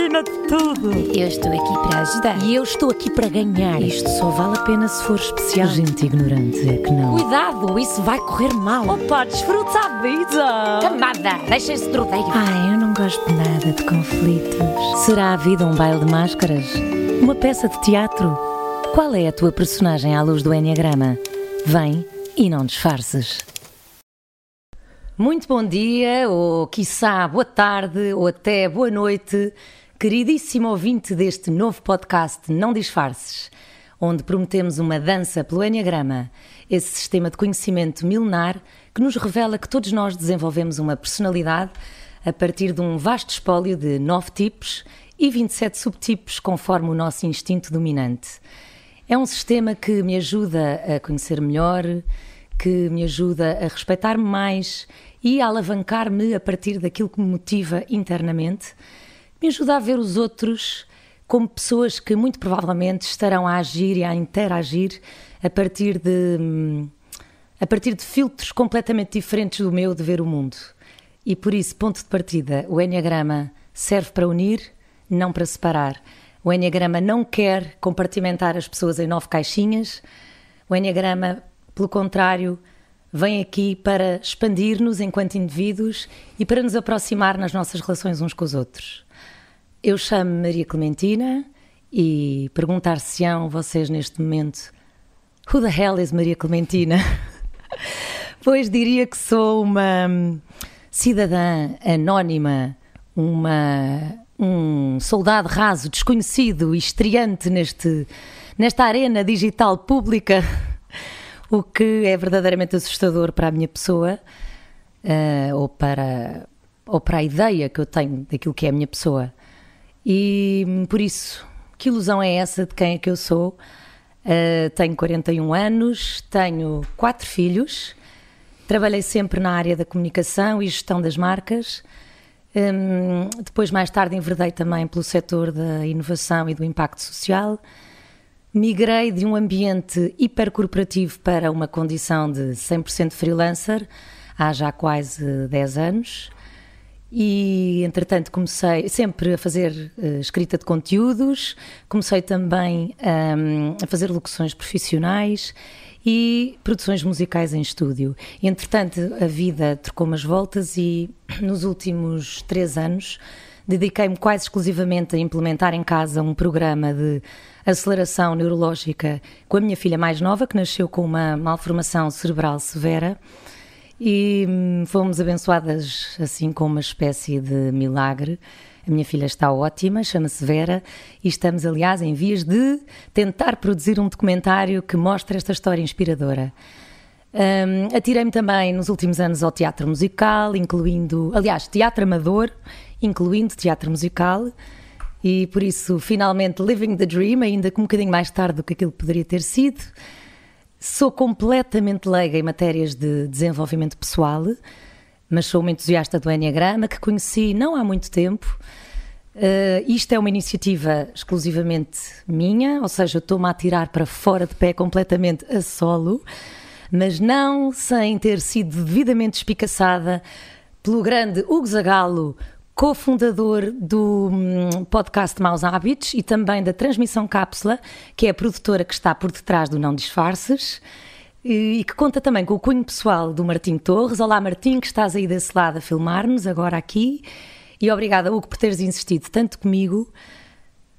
acima de tudo. Eu estou aqui para ajudar. E eu estou aqui para ganhar. Isto só vale a pena se for especial. Gente ignorante é que não. Cuidado, isso vai correr mal. Opa, desfruta a vida. Camada, deixa esse trodeio. Ai, eu não gosto nada de conflitos. Será a vida um baile de máscaras? Uma peça de teatro? Qual é a tua personagem à luz do Enneagrama? Vem e não disfarces. Muito bom dia, ou quiçá boa tarde, ou até boa noite, queridíssimo ouvinte deste novo podcast Não Disfarces, onde prometemos uma dança pelo Enneagrama, esse sistema de conhecimento milenar que nos revela que todos nós desenvolvemos uma personalidade a partir de um vasto espólio de nove tipos e 27 subtipos conforme o nosso instinto dominante. É um sistema que me ajuda a conhecer melhor, que me ajuda a respeitar-me mais e a alavancar-me a partir daquilo que me motiva internamente, me ajuda a ver os outros como pessoas que muito provavelmente estarão a agir e a interagir a partir de a partir de filtros completamente diferentes do meu de ver o mundo. E por isso, ponto de partida, o Enneagrama serve para unir, não para separar. O Enneagrama não quer compartimentar as pessoas em nove caixinhas. O Enneagrama, pelo contrário, vem aqui para expandir-nos enquanto indivíduos e para nos aproximar nas nossas relações uns com os outros. Eu chamo-me Maria Clementina e perguntar-se-ão vocês neste momento Who the hell is Maria Clementina? pois diria que sou uma cidadã anónima, uma, um soldado raso, desconhecido e estreante neste, nesta arena digital pública o que é verdadeiramente assustador para a minha pessoa uh, ou, para, ou para a ideia que eu tenho daquilo que é a minha pessoa. E por isso, que ilusão é essa de quem é que eu sou? Uh, tenho 41 anos, tenho quatro filhos, trabalhei sempre na área da comunicação e gestão das marcas. Um, depois, mais tarde, enverdei também pelo setor da inovação e do impacto social migrei de um ambiente hipercorporativo para uma condição de 100% freelancer há já quase 10 anos. E, entretanto, comecei sempre a fazer uh, escrita de conteúdos, comecei também um, a fazer locuções profissionais e produções musicais em estúdio. Entretanto, a vida trocou umas voltas e nos últimos três anos dediquei-me quase exclusivamente a implementar em casa um programa de aceleração neurológica com a minha filha mais nova, que nasceu com uma malformação cerebral severa. E hum, fomos abençoadas assim com uma espécie de milagre. A minha filha está ótima, chama-se Vera, e estamos, aliás, em vias de tentar produzir um documentário que mostre esta história inspiradora. Um, Atirei-me também nos últimos anos ao teatro musical, incluindo, aliás, teatro amador, incluindo teatro musical. E por isso, finalmente, living the dream, ainda com um bocadinho mais tarde do que aquilo poderia ter sido. Sou completamente leiga em matérias de desenvolvimento pessoal, mas sou uma entusiasta do Enneagrama que conheci não há muito tempo. Uh, isto é uma iniciativa exclusivamente minha, ou seja, estou-me a tirar para fora de pé completamente a solo, mas não sem ter sido devidamente espicaçada pelo grande Hugo Zagalo, cofundador do hum, podcast Maus Hábitos e também da Transmissão Cápsula, que é a produtora que está por detrás do Não Disfarces e que conta também com o cunho pessoal do Martim Torres. Olá, Martim, que estás aí desse lado a filmar-nos agora aqui. E obrigada, Hugo, por teres insistido tanto comigo.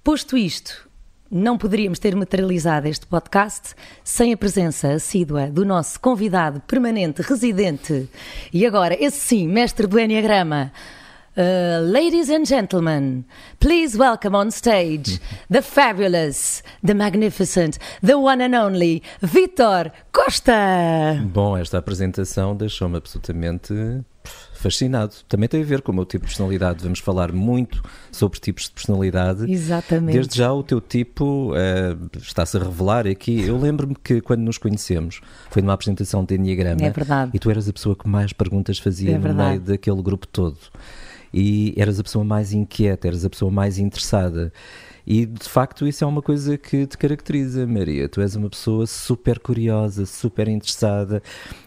Posto isto, não poderíamos ter materializado este podcast sem a presença assídua do nosso convidado permanente, residente e agora, esse sim, mestre do Enneagrama, Uh, ladies and gentlemen, please welcome on stage the fabulous, the magnificent, the one and only Vitor Costa. Bom, esta apresentação deixou-me absolutamente fascinado. Também tem a ver com o meu tipo de personalidade. Vamos falar muito sobre tipos de personalidade. Exatamente. Desde já o teu tipo uh, está-se a revelar aqui. Eu lembro-me que quando nos conhecemos foi numa apresentação de Enneagrama. É verdade. E tu eras a pessoa que mais perguntas fazia é no meio daquele grupo todo. E eras a pessoa mais inquieta, eras a pessoa mais interessada. E de facto isso é uma coisa que te caracteriza, Maria. Tu és uma pessoa super curiosa, super interessada,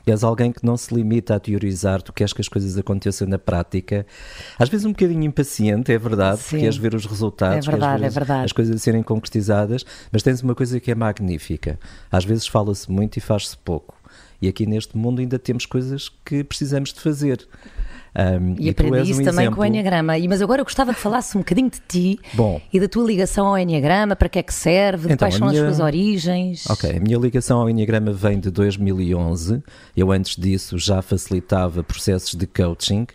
és alguém que não se limita a teorizar, tu queres que as coisas aconteçam na prática. Às vezes um bocadinho impaciente, é verdade, Sim. porque queres ver os resultados, É verdade, queres ver é as- as coisas serem concretizadas, mas tens uma coisa que é magnífica. Às vezes fala-se muito e faz-se pouco. E aqui neste mundo ainda temos coisas que precisamos de fazer. Um, E, tu aprendi isso um também exemplo. com o Enneagrama. E- Mas agora eu gostava que falasse um bocadinho de ti Bom. e da tua ligação ao Enneagrama, para que é que serve, Então, quais são minha- as suas origens. Ok, a minha ligação ao Enneagrama vem de 2011. Eu antes disso já facilitava processos de coaching.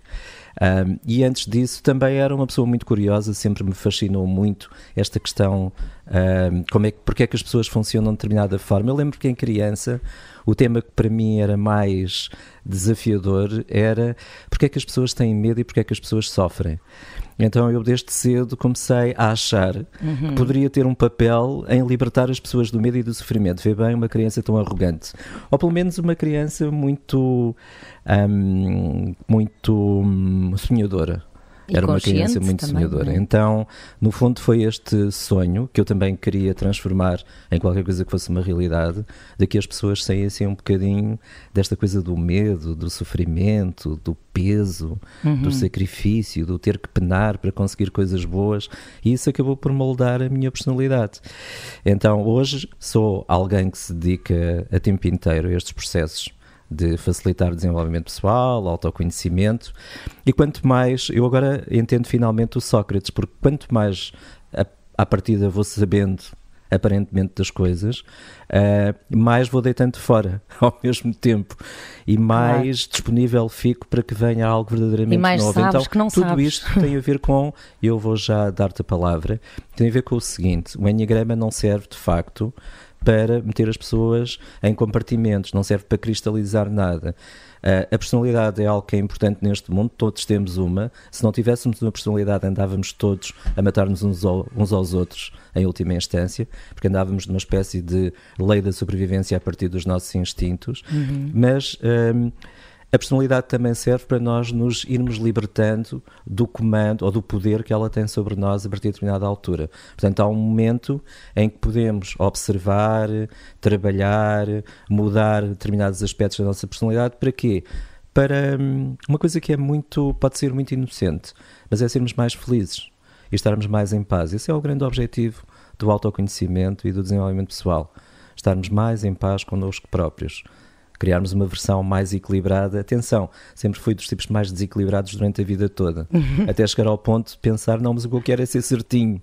Um, e antes disso também era uma pessoa muito curiosa, sempre me fascinou muito esta questão, um, como é, que- porque é que as pessoas funcionam de determinada forma. Eu lembro que em criança o tema que para mim era mais desafiador era porque é que as pessoas têm medo e porque é que as pessoas sofrem. Então eu desde cedo comecei a achar que poderia ter um papel em libertar as pessoas do medo e do sofrimento. Vê bem uma criança tão arrogante. Ou pelo menos uma criança muito, hum, muito hum, sonhadora. E Era uma criança muito também, sonhadora. não é? Então, no fundo, foi este sonho que eu também queria transformar em qualquer coisa que fosse uma realidade, de que as pessoas saíssem um bocadinho desta coisa do medo, do sofrimento, do peso, Uhum. do sacrifício, do ter que penar para conseguir coisas boas, e isso acabou por moldar a minha personalidade. Então, hoje sou alguém que se dedica a tempo inteiro a estes processos de facilitar o desenvolvimento pessoal, autoconhecimento. E quanto mais, eu agora entendo finalmente o Sócrates, porque quanto mais a, à partida vou sabendo aparentemente das coisas, ah, mais vou deitando fora ao mesmo tempo e mais disponível fico para que venha algo verdadeiramente E mais novo. sabes então, que não tudo sabes. isto tem a ver com, eu vou já dar-te a palavra, tem a ver com o seguinte: o Enneagrama não serve de facto para meter as pessoas em compartimentos, não serve para cristalizar nada. Ah, a personalidade é algo que é importante neste mundo, todos temos uma. Se não tivéssemos uma personalidade, andávamos todos a matar-nos uns, ao- uns aos outros, em última instância, porque andávamos numa espécie de lei da sobrevivência a partir dos nossos instintos. Mas. ahm, a personalidade também serve para nós nos irmos libertando do comando ou do poder que ela tem sobre nós a partir de determinada altura. Portanto, há um momento em que podemos observar, trabalhar, mudar determinados aspectos da nossa personalidade. Para quê? Para hum, uma coisa que é muito, pode ser muito inocente, mas é sermos mais felizes e estarmos mais em paz. Esse é o grande objetivo do autoconhecimento e do desenvolvimento pessoal. Estarmos mais em paz connosco próprios criarmos uma versão mais equilibrada. Atenção, sempre fui dos tipos mais desequilibrados durante a vida toda, até chegar ao ponto de pensar, não, mas o que eu quero é ser certinho,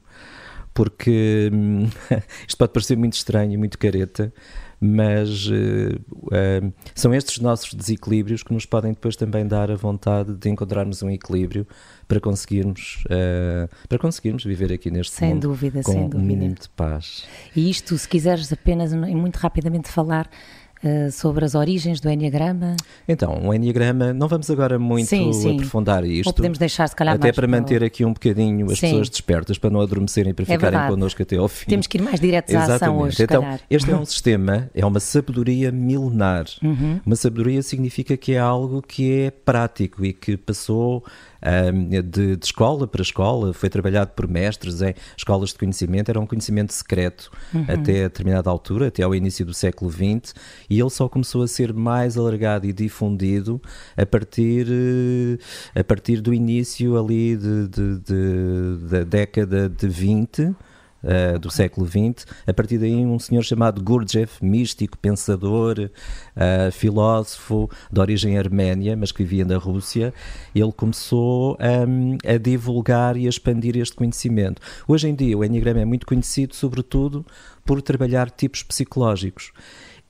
porque hum, isto pode parecer muito estranho e muito careta, mas eh, eh, são estes nossos desequilíbrios que nos podem depois também dar a vontade de encontrarmos um equilíbrio para conseguirmos, eh, para conseguirmos viver aqui neste Sem mundo dúvida, com sem um dúvida. mínimo de paz. E isto, se quiseres apenas e muito rapidamente falar eh, sobre as origens do Enneagrama, Então, o Enneagrama, não vamos agora muito Sim, sim. aprofundar isto. ou podemos deixar se calhar Até para manter aqui um bocadinho as Sim. pessoas despertas, para não adormecerem, para É ficarem verdade. connosco até ao fim. Temos que ir mais diretos à ação hoje, então, calhar. este é um sistema, é uma sabedoria milenar. Uhum. Uma sabedoria significa que é algo que é prático e que passou de, de escola para escola, foi trabalhado por mestres em escolas de conhecimento, era um conhecimento secreto Uhum. até a determinada altura, até ao início do século XX, e ele só começou a ser mais alargado e difundido a partir, eh, a partir do início ali de, de- de- da década de 20, Uh, do século XX. A partir daí, um senhor chamado Gurdjieff, místico, pensador, uh, filósofo de origem arménia, mas que vivia na Rússia, ele começou um, a divulgar e a expandir este conhecimento. Hoje em dia, o Enneagrama é muito conhecido, sobretudo, por trabalhar tipos psicológicos.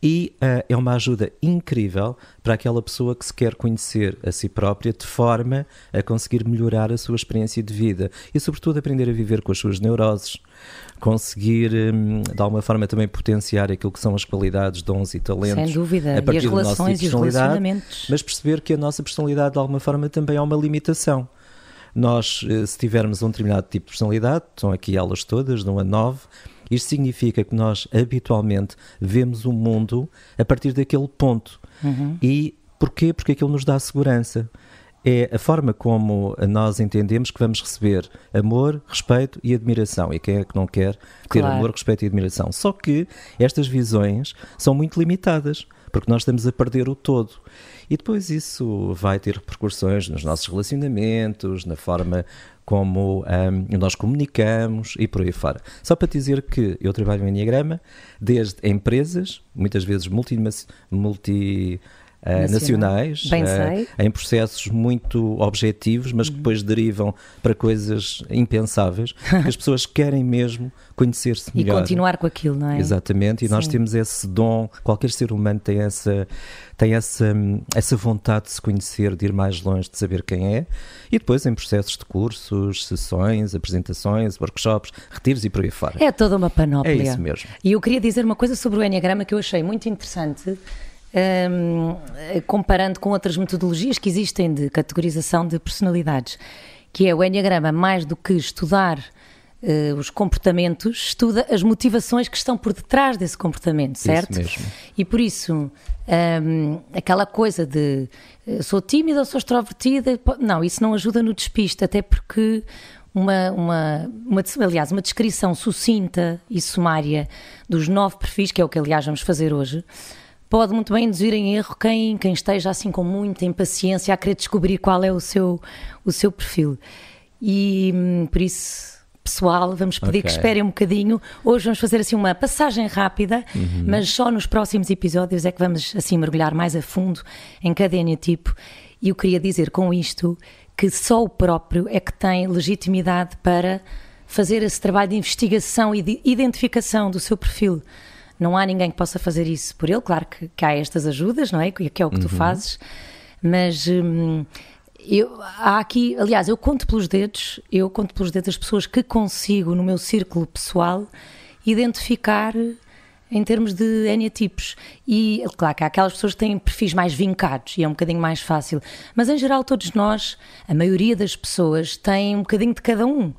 E uh, é uma ajuda incrível para aquela pessoa que se quer conhecer a si própria de forma a conseguir melhorar a sua experiência de vida e, sobretudo, aprender a viver com as suas neuroses, conseguir, hum, de alguma forma, também potenciar aquilo que são as qualidades, dons e talentos. Sem dúvida. a E partir as do nosso relações tipo e os relacionamentos. Mas perceber que a nossa personalidade, de alguma forma, também é uma limitação. Nós, eh, se tivermos um determinado tipo de personalidade, estão aqui elas todas, de 1 a 9, isto significa que nós habitualmente vemos o mundo a partir daquele ponto. Uhum. E porquê? Porque aquilo nos dá segurança. é a forma como nós entendemos que vamos receber amor, respeito e admiração. E quem é que não quer ter Claro. amor, respeito e admiração? Só que estas visões são muito limitadas, porque nós estamos a perder o todo. E depois isso vai ter repercussões nos nossos relacionamentos, na forma como ahm, nós comunicamos e por aí fora. Só para dizer que eu trabalho no Enneagrama desde empresas, muitas vezes multi, multi ah, nacionais, Bem ah, sei. em processos muito objetivos, mas Uhum. que depois derivam para coisas impensáveis, que as pessoas querem mesmo conhecer-se E melhor. continuar com aquilo, não é? Exatamente, e nós Sim. temos esse dom, qualquer ser humano tem essa, tem essa, essa vontade de se conhecer, de ir mais longe, de saber quem é, e depois em processos de cursos, sessões, apresentações, workshops, retiros e por aí fora. É toda uma panóplia. É isso mesmo. E eu queria dizer uma coisa sobre o Enneagrama que eu achei muito interessante, hum, comparando com outras metodologias que existem de categorização de personalidades, que é o Enneagrama, mais do que estudar eh, os comportamentos, estuda as motivações que estão por detrás desse comportamento, certo? mesmo. E por isso, hum, aquela coisa de eh, sou tímida ou sou extrovertida, não, isso não ajuda no despiste, até porque uma, uma, uma, aliás, uma descrição sucinta e sumária dos nove perfis, que é o que aliás vamos fazer hoje, pode muito bem induzir em erro quem, quem esteja assim com muita impaciência a querer descobrir qual é o seu, o seu perfil. E hum, por isso pessoal, vamos pedir que Ok. esperem um bocadinho. Hoje vamos fazer assim uma passagem rápida, mas só nos próximos episódios é que vamos assim mergulhar mais a fundo em cada eneatipo. E eu queria dizer com isto que só o próprio é que tem legitimidade para fazer esse trabalho de investigação e de identificação do seu perfil. Não há ninguém que possa fazer isso por ele. Claro que, que há estas ajudas, não é? Que é o que tu fazes, mas hum, eu, há aqui, aliás, eu conto pelos dedos, eu conto pelos dedos as pessoas que consigo no meu círculo pessoal identificar em termos de eneatipos. E claro que há aquelas pessoas que têm perfis mais vincados e é um bocadinho mais fácil, mas em geral todos nós, a maioria das pessoas tem um bocadinho de cada um.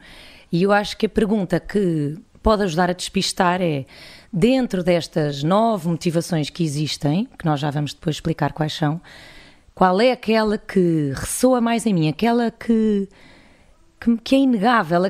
E eu acho que a pergunta que pode ajudar a despistar é dentro destas nove motivações que existem, que nós já vamos depois explicar quais são, qual é aquela que ressoa mais em mim, aquela que, que, que é inegável,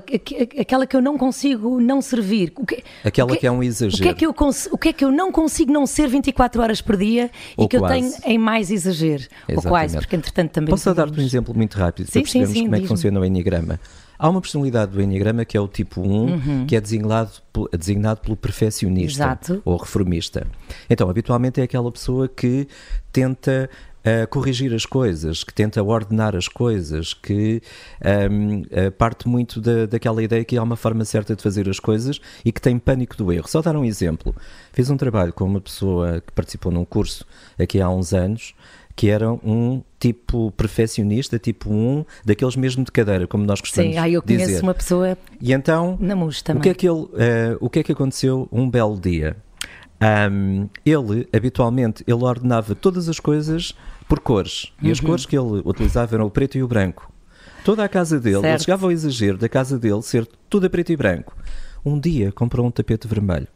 aquela que eu não consigo não servir. Que, Aquela que é um O que é exagero. que, eu o que é que eu não consigo não ser 24 horas por dia Ou e que eu quase. tenho em mais exagero? Ou quase, porque entretanto também. Posso dar-te um exemplo muito rápido Sim, para sim, percebermos sim, como é que funciona o Enneagrama? Há uma personalidade do Enneagrama que é o tipo 1, Uhum. que é designado, designado pelo perfeccionista Exato. ou reformista. Então, habitualmente é aquela pessoa que tenta ah, corrigir as coisas, que tenta ordenar as coisas, que ahm, ah, parte muito da, daquela ideia que há uma forma certa de fazer as coisas e que tem pânico do erro. Só dar um exemplo. Fiz um trabalho com uma pessoa que participou num curso aqui há uns anos que era um tipo perfeccionista, tipo um, daqueles mesmo de cadeira, como nós gostamos Sim, ah, eu conheço dizer. uma pessoa E então, na MUS o também. que, é que ele, eh, o que é que aconteceu um belo dia? Ahm, ele, habitualmente, ele ordenava todas as coisas por cores. E Uhum. as cores que ele utilizava eram o preto e o branco. Toda a casa dele, ele Certo. chegava ao exagero da casa dele ser tudo a preto e branco. Um dia comprou um tapete vermelho.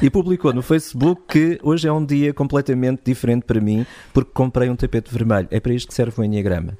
E publicou no Facebook que hoje é um dia completamente diferente para mim porque comprei um tapete vermelho. É para isto que serve o Enneagrama.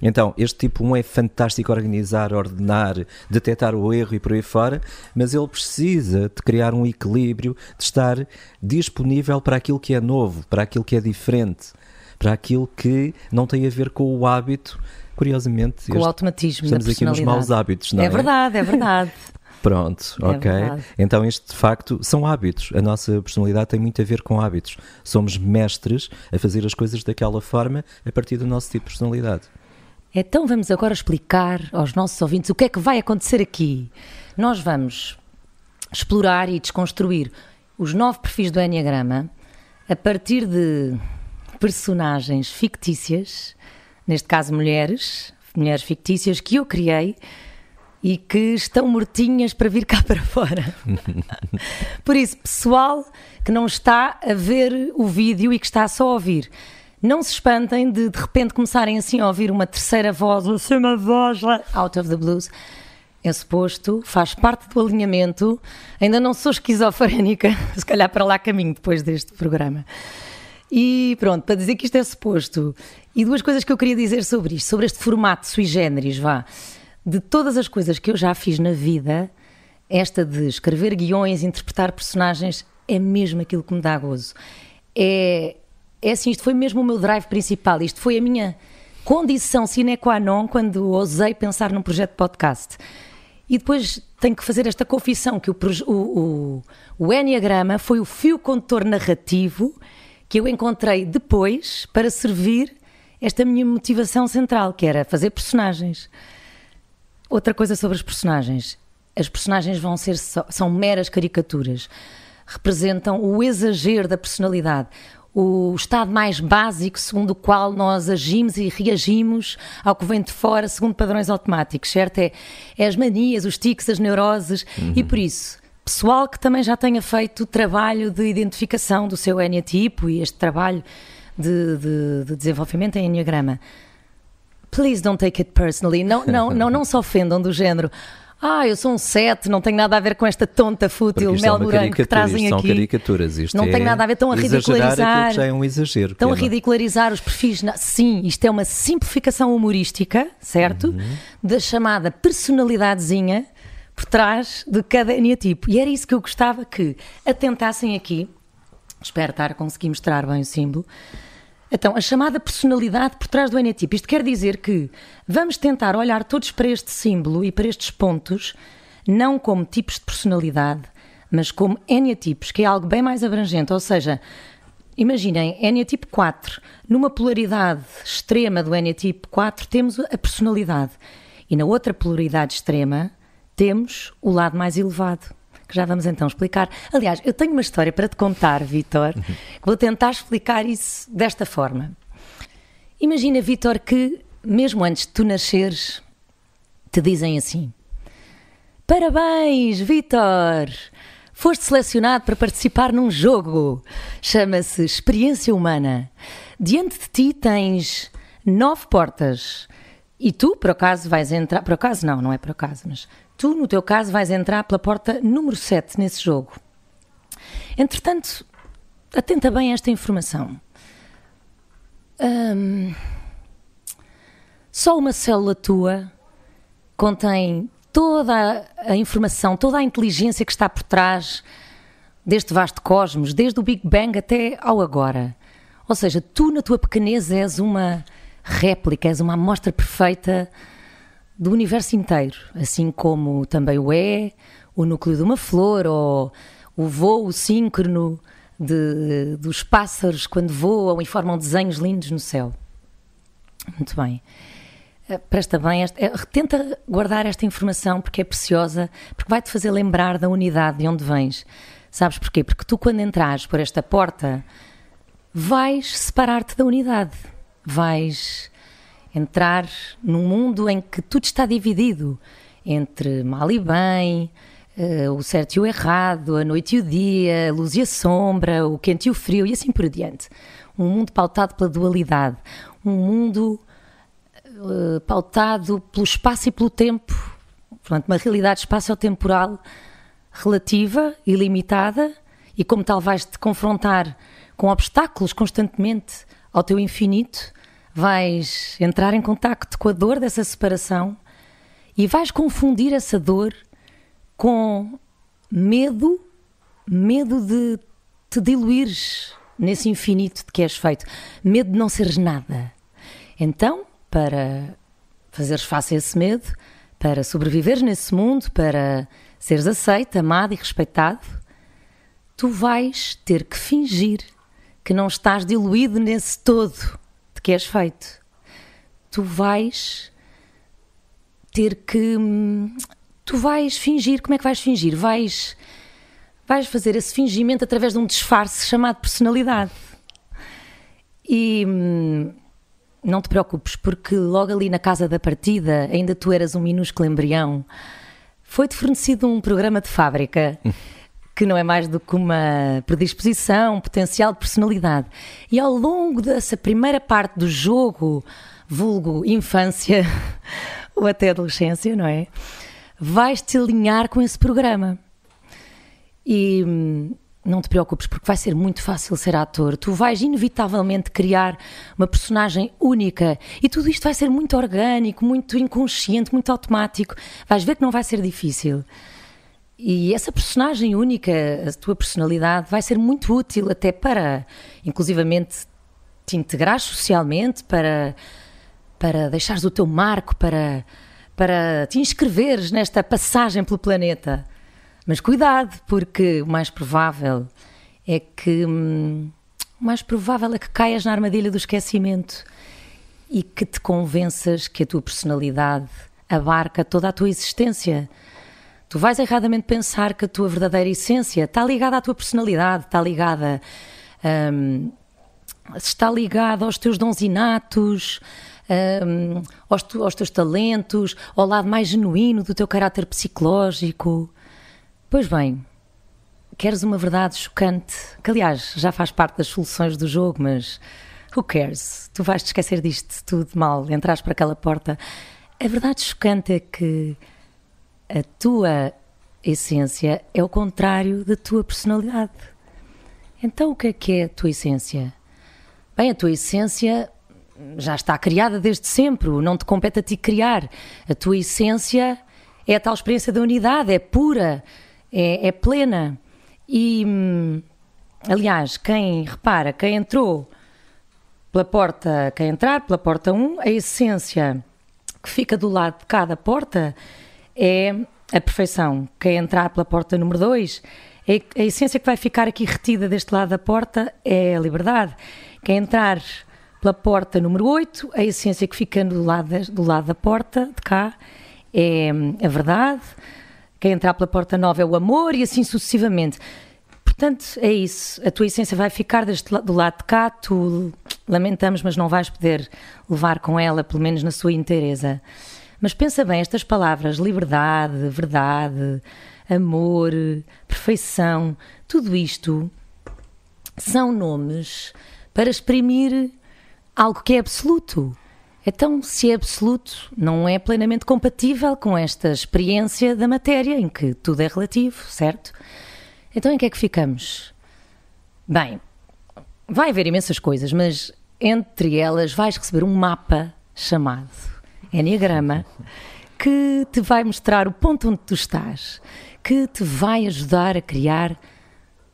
Então, este tipo 1 é fantástico a organizar, ordenar, detectar o erro e por aí fora, mas ele precisa de criar um equilíbrio, de estar disponível para aquilo que é novo, para aquilo que é diferente, para aquilo que não tem a ver com o hábito. Curiosamente, Com o este- automatismo estamos aqui nos maus hábitos, não é? É verdade, é verdade. Pronto, É ok. verdade. Então, isto de facto são hábitos. A nossa personalidade tem muito a ver com hábitos. Somos mestres a fazer as coisas daquela forma a partir do nosso tipo de personalidade. Então vamos agora explicar aos nossos ouvintes o que é que vai acontecer aqui. Nós vamos explorar e desconstruir os nove perfis do Enneagrama a partir de personagens fictícias, neste caso mulheres, mulheres fictícias que eu criei e que estão mortinhas para vir cá para fora. Por isso, pessoal que não está a ver o vídeo e que está só a ouvir, não se espantem de de repente começarem assim a ouvir uma terceira voz, assim uma voz lá, out of the blues. É suposto, faz parte do alinhamento. Ainda não sou esquizofrénica, se calhar para lá caminho depois deste programa. E pronto, para dizer que isto é suposto. E duas coisas que eu queria dizer sobre isto, sobre este formato sui generis, vá. De todas as coisas que eu já fiz na vida, esta de escrever guiões, interpretar personagens, é mesmo aquilo que me dá gozo. É, é assim, isto foi mesmo o meu drive principal, isto foi a minha condição sine qua non quando ousei pensar num projeto de podcast. E depois tenho que fazer esta confissão que o, o, o, o Enneagrama foi o fio condutor narrativo que eu encontrei depois para servir esta minha motivação central, que era fazer personagens. Outra coisa sobre os personagens. As personagens vão ser são meras caricaturas. Representam o exagero da personalidade o estado mais básico segundo o qual nós agimos e reagimos ao que vem de fora segundo padrões automáticos, certo? É, é as manias, os tics, as neuroses uhum. e por isso, pessoal que também já tenha feito o trabalho de identificação do seu eneatipo e este trabalho de, de, de desenvolvimento em enneagrama, please don't take it personally. Não, não, não, não se ofendam do género ah, eu sou um 7, não tenho nada a ver com esta tonta fútil mel é morango que trazem são aqui. São caricaturas, isto não é tem nada a ver, estão a ridicularizar. já é um exagero. Estão a ridicularizar os perfis. Sim, isto é uma simplificação humorística, certo? Uhum. Da chamada personalidadezinha por trás de cada eneatipo. E era isso que eu gostava que atentassem aqui. Espero estar a conseguir mostrar bem o símbolo então, a chamada personalidade por trás do eneatipo. Isto quer dizer que vamos tentar olhar todos para este símbolo e para estes pontos, não como tipos de personalidade, mas como eneatipos, que é algo bem mais abrangente. Ou seja, imaginem, eneatipo 4. Numa polaridade extrema do eneatipo 4, temos a personalidade. E na outra polaridade extrema, temos o lado mais elevado que já vamos então explicar. Aliás, eu tenho uma história para te contar, Vitor, que vou tentar explicar isso desta forma. Imagina, Vitor, que mesmo antes de tu nasceres, te dizem assim: Parabéns, Vitor! Foste selecionado para participar num jogo. Chama-se Experiência Humana. Diante de ti tens nove portas. E tu, por acaso, vais entrar. Por acaso, não, não é por acaso, mas Tu, no teu caso, vais entrar pela porta número 7 nesse jogo. Entretanto, atenta bem a esta informação. Só uma célula tua contém toda a informação, toda a inteligência que está por trás deste vasto cosmos, desde o Big Bang até ao agora. Ou seja, tu, na tua pequenez, és uma réplica, és uma amostra perfeita do universo inteiro, assim como também o é o núcleo de uma flor ou o voo síncrono de, dos pássaros quando voam e formam desenhos lindos no céu. Muito bem. Eh, presta bem, esta, eh, tenta guardar esta informação porque é preciosa, porque vai-te fazer lembrar da unidade de onde vens. Sabes porquê? Porque tu, quando entras por esta porta, vais separar-te da unidade. Vais entrar num mundo em que tudo está dividido entre mal e bem, uh, o certo e o errado, a noite e o dia, a luz e a sombra, o quente e o frio e assim por diante. Um mundo pautado pela dualidade, um mundo uh, pautado pelo espaço e pelo tempo, portanto, uma realidade espaço-temporal relativa e limitada, e como tal vais te confrontar com obstáculos constantemente ao teu infinito vais entrar em contacto com a dor dessa separação e vais confundir essa dor com medo, medo de te diluires nesse infinito de que és feito, medo de não seres nada. Então, para fazeres face a esse medo, para sobreviveres nesse mundo, para seres aceito, amado e respeitado, tu vais ter que fingir que não estás diluído nesse todo que és feito. Tu vais ter que. Tu vais fingir. Como é que vais fingir? Vais, vais fazer esse fingimento através de um disfarce chamado personalidade. E hum, não te preocupes, porque logo ali na casa da partida, ainda tu eras um minúsculo embrião, foi-te fornecido um programa de fábrica. Que não é mais do que uma predisposição, um potencial de personalidade. E ao longo dessa primeira parte do jogo, vulgo infância ou até adolescência, não é? Vais-te alinhar com esse programa. E hum, não te preocupes, porque vai ser muito fácil ser ator. Tu vais inevitavelmente criar uma personagem única e tudo isto vai ser muito orgânico, muito inconsciente, muito automático. Vais ver que não vai ser difícil. E essa personagem única, a tua personalidade, vai ser muito útil até para, inclusivamente, te integrar socialmente, para, para deixares o teu marco, para, para te inscreveres nesta passagem pelo planeta. Mas cuidado, porque o mais provável é que hum, o mais provável é que caias na armadilha do esquecimento e que te convenças que a tua personalidade abarca toda a tua existência. Tu vais erradamente pensar que a tua verdadeira essência está ligada à tua personalidade, está ligada. Hum, está ligada aos teus dons inatos, hum, aos, tu, aos teus talentos, ao lado mais genuíno do teu caráter psicológico. Pois bem, queres uma verdade chocante, que aliás já faz parte das soluções do jogo, mas who cares? Tu vais te esquecer disto tudo mal, entras para aquela porta. A verdade chocante é que a tua essência é o contrário da tua personalidade. Então o que é que é a tua essência? Bem, a tua essência já está criada desde sempre, não te compete a ti criar. A tua essência é a tal experiência da unidade, é pura, é, é plena. E, hum, aliás, quem repara, quem entrou pela porta, quem entrar pela porta 1, a essência que fica do lado de cada porta é a perfeição. Quem entrar pela porta número 2, é a essência que vai ficar aqui retida deste lado da porta é a liberdade. Quem entrar pela porta número 8, a essência que fica do lado, do lado da porta, de cá, é a verdade. Quem entrar pela porta nova é o amor e assim sucessivamente. Portanto, é isso. A tua essência vai ficar deste, do lado de cá, tu lamentamos, mas não vais poder levar com ela, pelo menos na sua inteireza. Mas pensa bem, estas palavras, liberdade, verdade, amor, perfeição, tudo isto são nomes para exprimir algo que é absoluto. Então, se é absoluto, não é plenamente compatível com esta experiência da matéria, em que tudo é relativo, certo? Então, em que é que ficamos? Bem, vai haver imensas coisas, mas entre elas vais receber um mapa chamado Enneagrama que te vai mostrar o ponto onde tu estás, que te vai ajudar a criar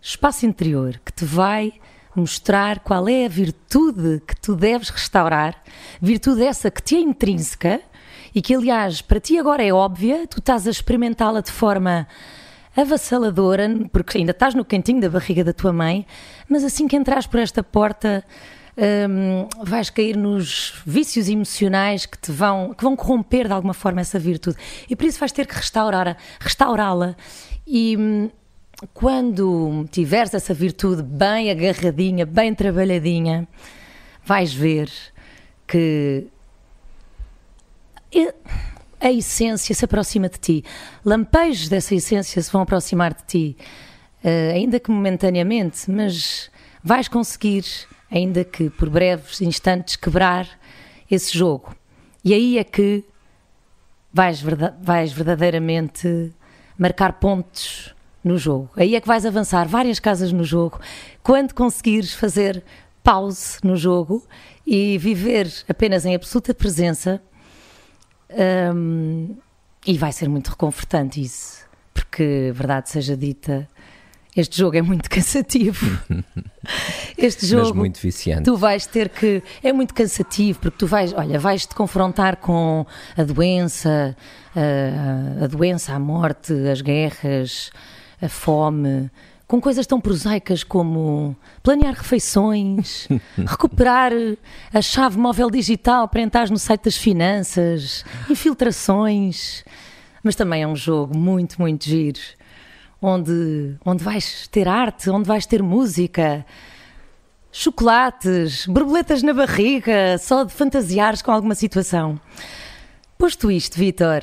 espaço interior, que te vai mostrar qual é a virtude que tu deves restaurar, virtude essa que te é intrínseca e que, aliás, para ti agora é óbvia, tu estás a experimentá-la de forma avassaladora, porque ainda estás no cantinho da barriga da tua mãe, mas assim que entras por esta porta. Vais cair nos vícios emocionais que te vão que vão corromper de alguma forma essa virtude e por isso vais ter que restaurar restaurá-la e hum, quando tiveres essa virtude bem agarradinha, bem trabalhadinha, vais ver que a essência se aproxima de ti. Lampejos dessa essência se vão aproximar de ti, uh, ainda que momentaneamente, mas vais conseguir, ainda que por breves instantes, quebrar esse jogo. E aí é que vais, vais verdadeiramente marcar pontos no jogo. Aí é que vais avançar várias casas no jogo. Quando conseguires fazer pause no jogo e viver apenas em absoluta presença, um, e vai ser muito reconfortante isso, porque, verdade seja dita, este jogo é muito cansativo. Este jogo. Mas muito viciante. Tu vais ter que. É muito cansativo, porque tu vais, olha, vais te confrontar com a doença, a, a doença, a morte, as guerras, a fome, com coisas tão prosaicas como planear refeições, recuperar a chave móvel digital para entrar no site das finanças, infiltrações. Mas também é um jogo muito, muito giro, onde, onde vais ter arte, onde vais ter música, chocolates, borboletas na barriga, só de fantasiares com alguma situação. Posto isto, Vitor,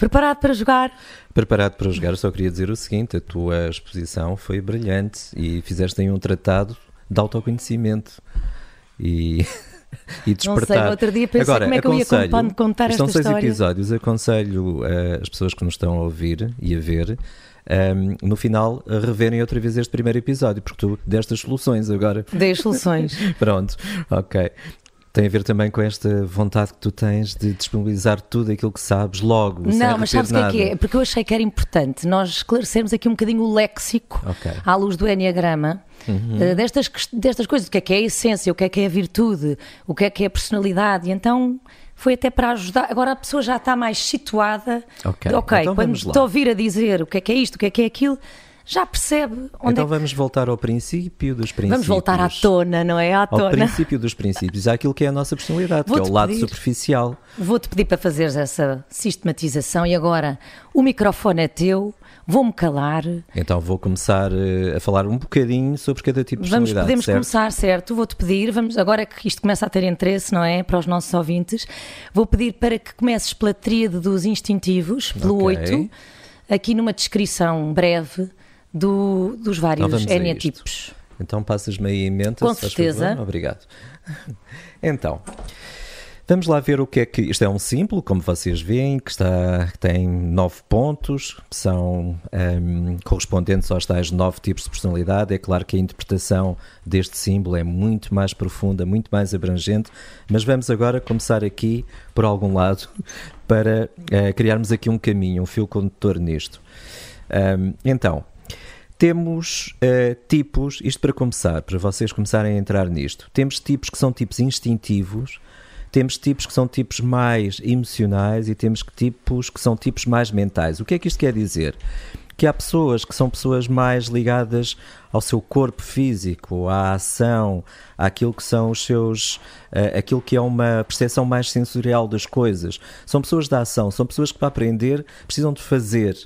Preparado para jogar? Preparado para jogar, só queria dizer o seguinte: a tua exposição foi brilhante e fizeste aí um tratado de autoconhecimento. E e despertar. Não sei, outro dia pensei Agora, como é que eu ia contar esta são seis história. episódios, aconselho uh, as pessoas que nos estão a ouvir e a ver um, no final reverem outra vez este primeiro episódio, porque tu deste as soluções agora. Dei as soluções. Pronto, ok. Tem a ver também com esta vontade que tu tens de disponibilizar tudo aquilo que sabes logo. Não, mas sabes o que é que é? Porque eu achei que era importante nós esclarecermos aqui um bocadinho o léxico okay. à luz do Enneagrama. Uhum. Uh, destas, destas coisas, o que é que é a essência, o que é que é a virtude, o que é que é a personalidade, e então foi até para ajudar. Agora a pessoa já está mais situada. Ok, okay então quando estou a ouvir a dizer o que é que é isto, o que é que é aquilo, já percebe onde Então é vamos voltar ao princípio dos princípios. Vamos voltar à tona, não é? À tona. Ao princípio dos princípios, àquilo que é a nossa personalidade, que é o lado pedir, superficial. Vou-te pedir para fazeres essa sistematização e agora o microfone é teu vou-me calar. Então vou começar uh, a falar um bocadinho sobre cada tipo de vamos, Podemos certo? começar, certo? Vou-te pedir, vamos, agora que isto começa a ter interesse, não é? Para os nossos ouvintes, vou pedir para que comeces pela tríade dos instintivos, pelo okay. 8, aqui numa descrição breve do, dos vários eneatipos. Então passas-me aí em mente. Com certeza. Obrigado. Então, Vamos lá ver o que é que. Isto é um símbolo, como vocês veem, que, está, tem nove pontos, são um, correspondentes aos tais nove tipos de personalidade. É claro que a interpretação deste símbolo é muito mais profunda, muito mais abrangente, mas vamos agora começar aqui por algum lado para uh, criarmos aqui um caminho, um fio condutor nisto. Um, então, temos uh, tipos, isto para começar, para vocês começarem a entrar nisto, temos tipos que são tipos instintivos temos tipos que são tipos mais emocionais e temos tipos que são tipos mais mentais. O que é que isto quer dizer? Que há pessoas que são pessoas mais ligadas ao seu corpo físico, à ação, àquilo que são os seus, aquilo que é uma percepção mais sensorial das coisas. São pessoas da ação, são pessoas que para aprender precisam de fazer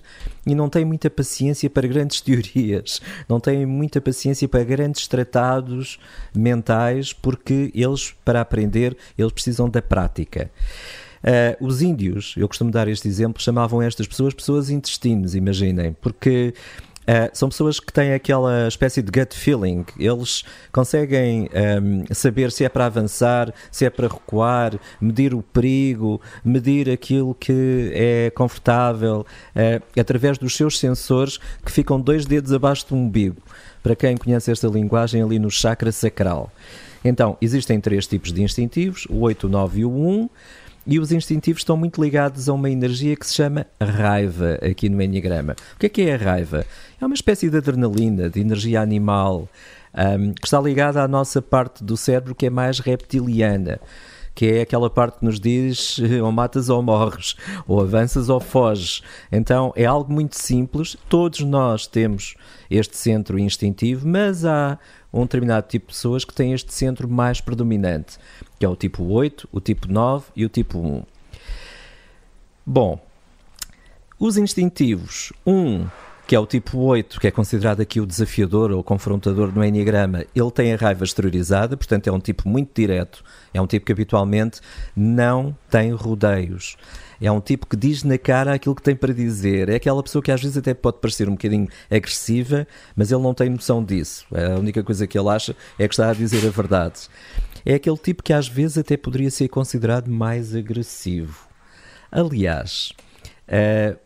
e não têm muita paciência para grandes teorias, não têm muita paciência para grandes tratados mentais, porque eles para aprender eles precisam da prática. Uh, os índios, eu costumo dar este exemplo, chamavam estas pessoas pessoas intestinos, imaginem, porque Uh, são pessoas que têm aquela espécie de gut feeling. Eles conseguem um, ehm, saber se é para avançar, se é para recuar, medir o perigo, medir aquilo que é confortável uh, através dos seus sensores que ficam dois dedos abaixo do umbigo. Para quem conhece esta linguagem, ali no chakra sacral. Então, existem três tipos de instintivos: o 8, o 9 e o 1. E os instintivos estão muito ligados a uma energia que se chama raiva aqui no Enneagrama. O que é que é a raiva? É uma espécie de adrenalina, de energia animal, um, que está ligada à nossa parte do cérebro que é mais reptiliana que é aquela parte que nos diz ou matas ou morres, ou avanças ou foges. Então é algo muito simples, todos nós temos este centro instintivo, mas há um determinado tipo de pessoas que têm este centro mais predominante, que é o tipo 8, o tipo 9 e o tipo 1. Bom, os instintivos 1 que é o tipo 8, que é considerado aqui o desafiador ou confrontador no Enneagrama, ele tem a raiva exteriorizada, portanto é um tipo muito direto, é um tipo que habitualmente não tem rodeios. É um tipo que diz na cara aquilo que tem para dizer. É aquela pessoa que às vezes até pode parecer um bocadinho agressiva, mas ele não tem noção disso. A única coisa que ele acha é que está a dizer a verdade. É aquele tipo que às vezes até poderia ser considerado mais agressivo. Aliás, uh,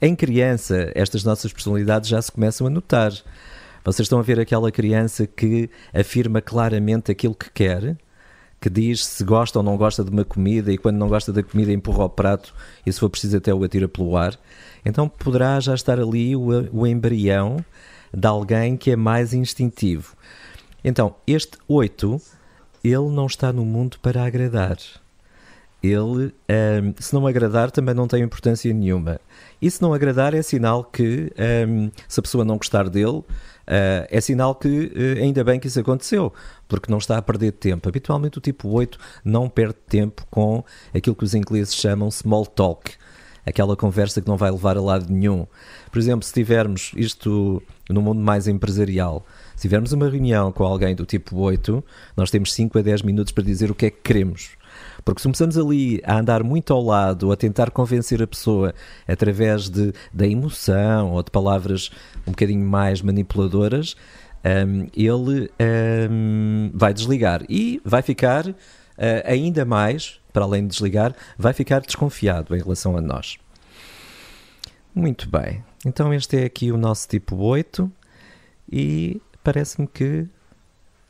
em criança, estas nossas personalidades já se começam a notar. Vocês estão a ver aquela criança que afirma claramente aquilo que quer, que diz se gosta ou não gosta de uma comida e quando não gosta da comida empurra o prato e se for preciso até o atira pelo ar. Então poderá já estar ali o, o embrião de alguém que é mais instintivo. Então, este 8, ele não está no mundo para agradar ele, um, se não agradar, também não tem importância nenhuma. E se não agradar, é sinal que, um, se a pessoa não gostar dele, uh, é sinal que uh, ainda bem que isso aconteceu, porque não está a perder tempo. Habitualmente, o tipo 8 não perde tempo com aquilo que os ingleses chamam small talk aquela conversa que não vai levar a lado nenhum. Por exemplo, se tivermos isto no mundo mais empresarial, se tivermos uma reunião com alguém do tipo 8, nós temos 5 a 10 minutos para dizer o que é que queremos. Porque se começamos ali a andar muito ao lado, a tentar convencer a pessoa através de, da emoção ou de palavras um bocadinho mais manipuladoras, um, ele um, vai desligar e vai ficar uh, ainda mais, para além de desligar, vai ficar desconfiado em relação a nós. Muito bem. Então este é aqui o nosso tipo 8 e parece-me que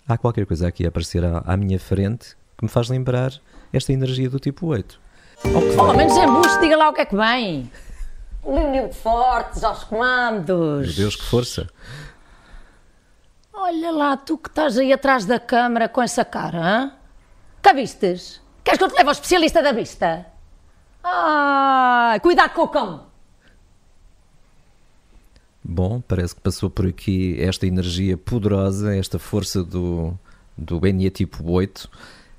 há qualquer coisa aqui a aparecer à, à, minha frente que me faz lembrar esta energia do tipo 8. Oh, menos é bucho, diga lá o que é que vem. De fortes aos comandos. Meu Deus, que força. Olha lá, tu que estás aí atrás da câmara com essa cara, hã? Que vistes? Queres que eu te leve ao especialista da vista? Ai, cuidado com o cão. Bom, parece que passou por aqui esta energia poderosa, esta força do, do NE tipo 8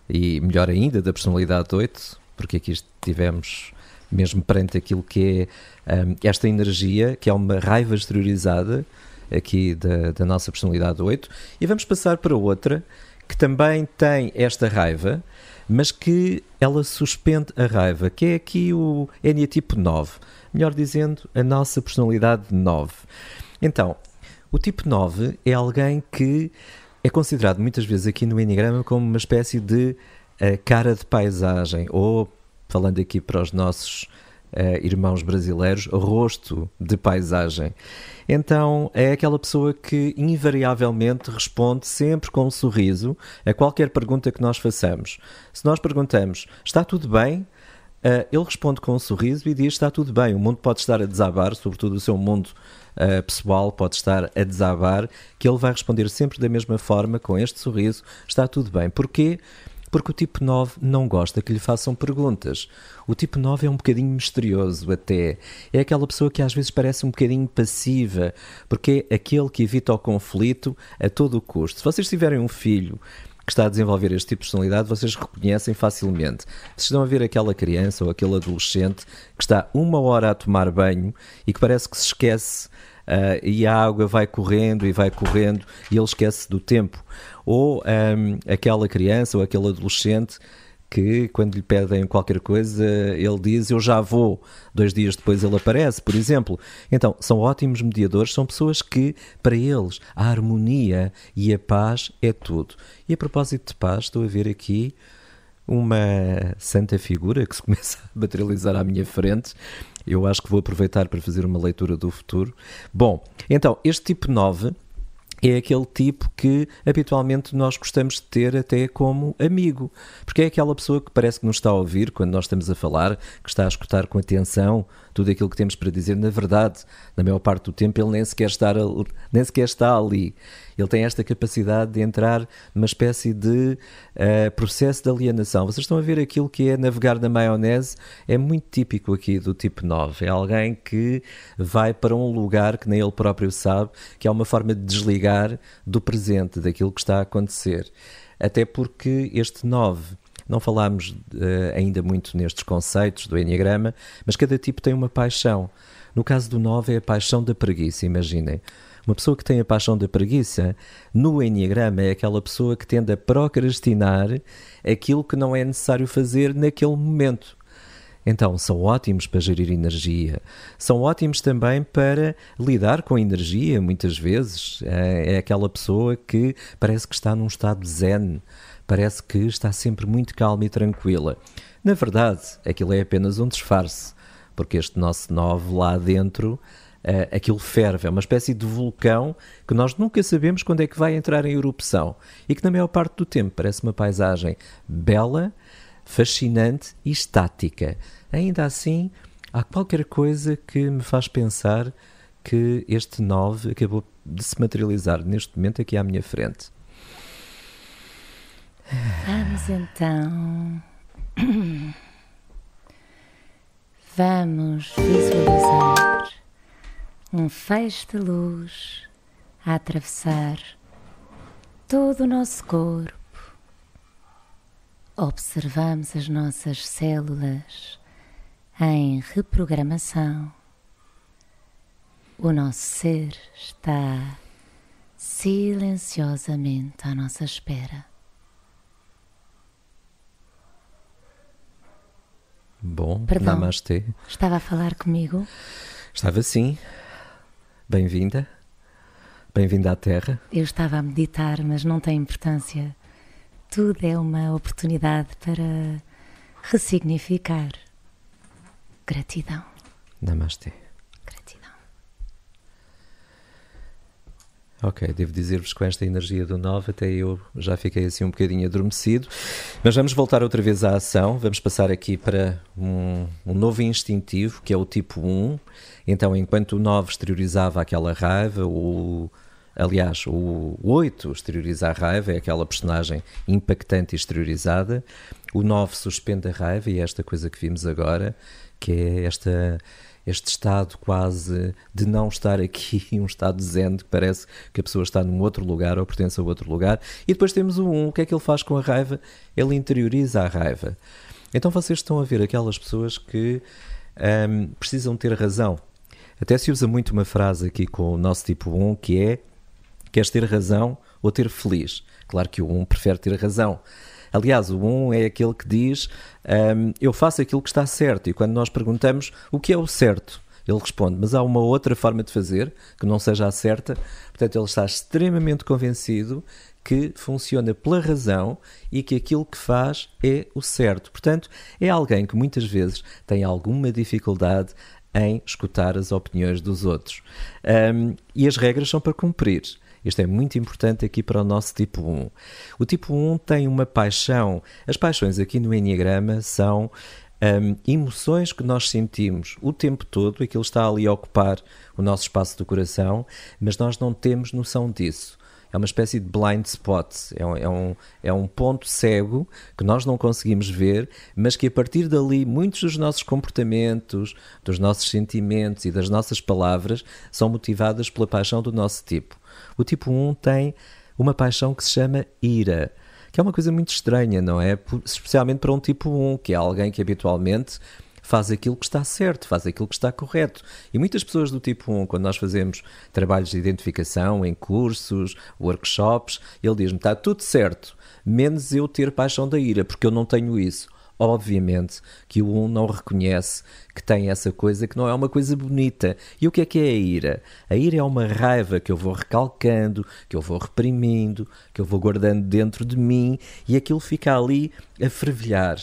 e melhor ainda da personalidade 8, porque aqui estivemos mesmo perante aquilo que é um, esta energia, que é uma raiva exteriorizada aqui da, da nossa personalidade 8, e vamos passar para outra que também tem esta raiva, mas que ela suspende a raiva, que é aqui o NE tipo 9, melhor dizendo, a nossa personalidade 9. Então, o tipo 9 é alguém que é considerado muitas vezes aqui no Enneagrama como uma espécie de uh, cara de paisagem, ou, falando aqui para os nossos irmãos brasileiros, rosto de paisagem. Então é aquela pessoa que invariavelmente responde sempre com um sorriso a qualquer pergunta que nós façamos. Se nós perguntamos está tudo bem? Uh, ele responde com um sorriso e diz está tudo bem. O mundo pode estar a desabar, sobretudo o seu mundo uh, pessoal pode estar a desabar, que ele vai responder sempre da mesma forma, com este sorriso, está tudo bem. Porquê? Porque o tipo 9 não gosta que lhe façam perguntas. O tipo 9 é um bocadinho misterioso até. É aquela pessoa que às vezes parece um bocadinho passiva, porque é aquele que evita o conflito a todo o custo. Se vocês tiverem um filho que está a desenvolver este tipo de personalidade, vocês reconhecem facilmente. Se estão a ver aquela criança ou aquele adolescente que está uma hora a tomar banho e que parece que se esquece uh, e a água vai correndo e vai correndo e ele esquece do tempo. Ou um, aquela criança ou aquele adolescente que quando lhe pedem qualquer coisa ele diz eu já vou, dois dias depois ele aparece, por exemplo. Então, são ótimos mediadores, são pessoas que, para eles, a harmonia e a paz é tudo. E a propósito de paz, estou a ver aqui uma santa figura que se começa a materializar à minha frente. Eu acho que vou aproveitar para fazer uma leitura do futuro. Bom, então, este tipo 9 é aquele tipo que habitualmente nós gostamos de ter até como amigo, porque é aquela pessoa que parece que nos está a ouvir quando nós estamos a falar, que está a escutar com atenção tudo aquilo que temos para dizer. Na verdade, na maior parte do tempo, ele nem sequer, estar, nem sequer está ali. Ele tem esta capacidade de entrar numa espécie de uh, processo de alienação. Vocês estão a ver aquilo que é navegar na maionese? É muito típico aqui do tipo 9. É alguém que vai para um lugar que nem ele próprio sabe, que é uma forma de desligar do presente, daquilo que está a acontecer. Até porque este 9 não falámos uh, ainda muito nestes conceitos do Enneagrama, mas cada tipo tem uma paixão. No caso do 9 é a paixão da preguiça, imaginem. Uma pessoa que tem a paixão da preguiça, no Enneagrama, é aquela pessoa que tende a procrastinar aquilo que não é necessário fazer naquele momento. Então, são ótimos para gerir energia. São ótimos também para lidar com energia, muitas vezes. É, é aquela pessoa que parece que está num estado zen, parece que está sempre muito calma e tranquila. Na verdade, aquilo é apenas um disfarce, porque este nosso 9 lá dentro uh, aquilo ferve, é uma espécie de vulcão que nós nunca sabemos quando é que vai entrar em erupção e que na maior parte do tempo parece uma paisagem bela, fascinante e estática. Ainda assim, há qualquer coisa que me faz pensar que este 9 acabou de se materializar neste momento aqui à minha frente. Vamos então. Vamos visualizar um feixe de luz a atravessar todo o nosso corpo. Observamos as nossas células em reprogramação. O nosso ser está silenciosamente à nossa espera. Bom, Perdão, namastê. Estava a falar comigo? Estava sim. Bem-vinda. Bem-vinda à Terra. Eu estava a meditar, mas não tem importância. tudo é uma oportunidade para ressignificar. Gratidão. Namastê. Gratidão. Ok, devo dizer-vos que com esta energia do 9 até eu já fiquei assim um bocadinho adormecido. Mas vamos voltar outra vez à ação. Vamos passar aqui para um, um novo instintivo, que é o tipo 1. Então, enquanto o 9 exteriorizava aquela raiva, o Aliás, o 8 exterioriza a raiva, é aquela personagem impactante e exteriorizada. O 9 suspende a raiva, e é esta coisa que vimos agora, que é esta, este estado quase de não estar aqui, um estado zen, que parece que a pessoa está num outro lugar ou pertence a outro lugar. E depois temos o 1, o que é que ele faz com a raiva? Ele interioriza a raiva. Então vocês estão a ver aquelas pessoas que um, precisam ter razão. Até se usa muito uma frase aqui com o nosso tipo 1 que é Queres ter razão ou ter feliz? Claro que o 1 um prefere ter razão. Aliás, o 1 um é aquele que diz um, eu faço aquilo que está certo. E quando nós perguntamos o que é o certo, ele responde, mas há uma outra forma de fazer que não seja a certa. Portanto, ele está extremamente convencido que funciona pela razão e que aquilo que faz é o certo. Portanto, é alguém que muitas vezes tem alguma dificuldade em escutar as opiniões dos outros. Um, e as regras são para cumprir. Isto é muito importante aqui para o nosso tipo 1. O tipo 1 tem uma paixão. As paixões aqui no Enneagrama são um, emoções que nós sentimos o tempo todo, aquilo está ali a ocupar o nosso espaço do coração, mas nós não temos noção disso. É uma espécie de blind spot, é um, é, um, é um ponto cego que nós não conseguimos ver, mas que a partir dali muitos dos nossos comportamentos, dos nossos sentimentos e das nossas palavras são motivadas pela paixão do nosso tipo. O tipo 1 tem uma paixão que se chama ira, que é uma coisa muito estranha, não é? Especialmente para um tipo 1, que é alguém que habitualmente faz aquilo que está certo, faz aquilo que está correto. E muitas pessoas do tipo 1, quando nós fazemos trabalhos de identificação em cursos, workshops, ele diz-me: está tudo certo, menos eu ter paixão da ira, porque eu não tenho isso. Obviamente que o 1 não reconhece que tem essa coisa que não é uma coisa bonita. E o que é que é a ira? A ira é uma raiva que eu vou recalcando, que eu vou reprimindo, que eu vou guardando dentro de mim e aquilo fica ali a fervilhar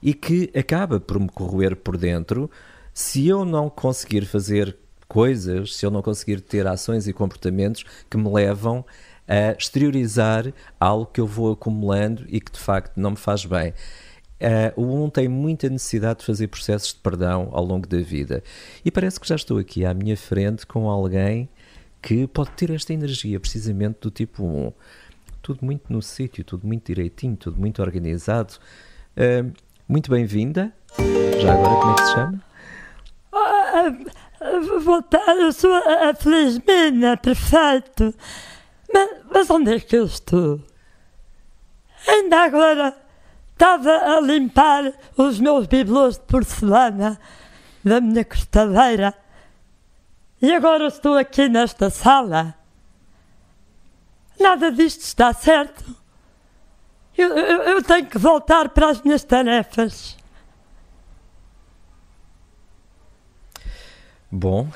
e que acaba por me corroer por dentro se eu não conseguir fazer coisas, se eu não conseguir ter ações e comportamentos que me levam a exteriorizar algo que eu vou acumulando e que de facto não me faz bem. Uh, o 1 tem muita necessidade de fazer processos de perdão ao longo da vida. E parece que já estou aqui à minha frente com alguém que pode ter esta energia, precisamente do tipo 1. Tudo muito no sítio, tudo muito direitinho, tudo muito organizado. Uh, muito bem-vinda. Já agora, como é que se chama? Tarde, eu sou a, a Felizmina, perfeito. Mas, mas onde é que eu estou? Ainda agora Estava a limpar os meus bibelôs de porcelana da minha costadeira e agora estou aqui nesta sala. Nada disto está certo. Eu, eu, eu tenho que voltar para as minhas tarefas. Bom,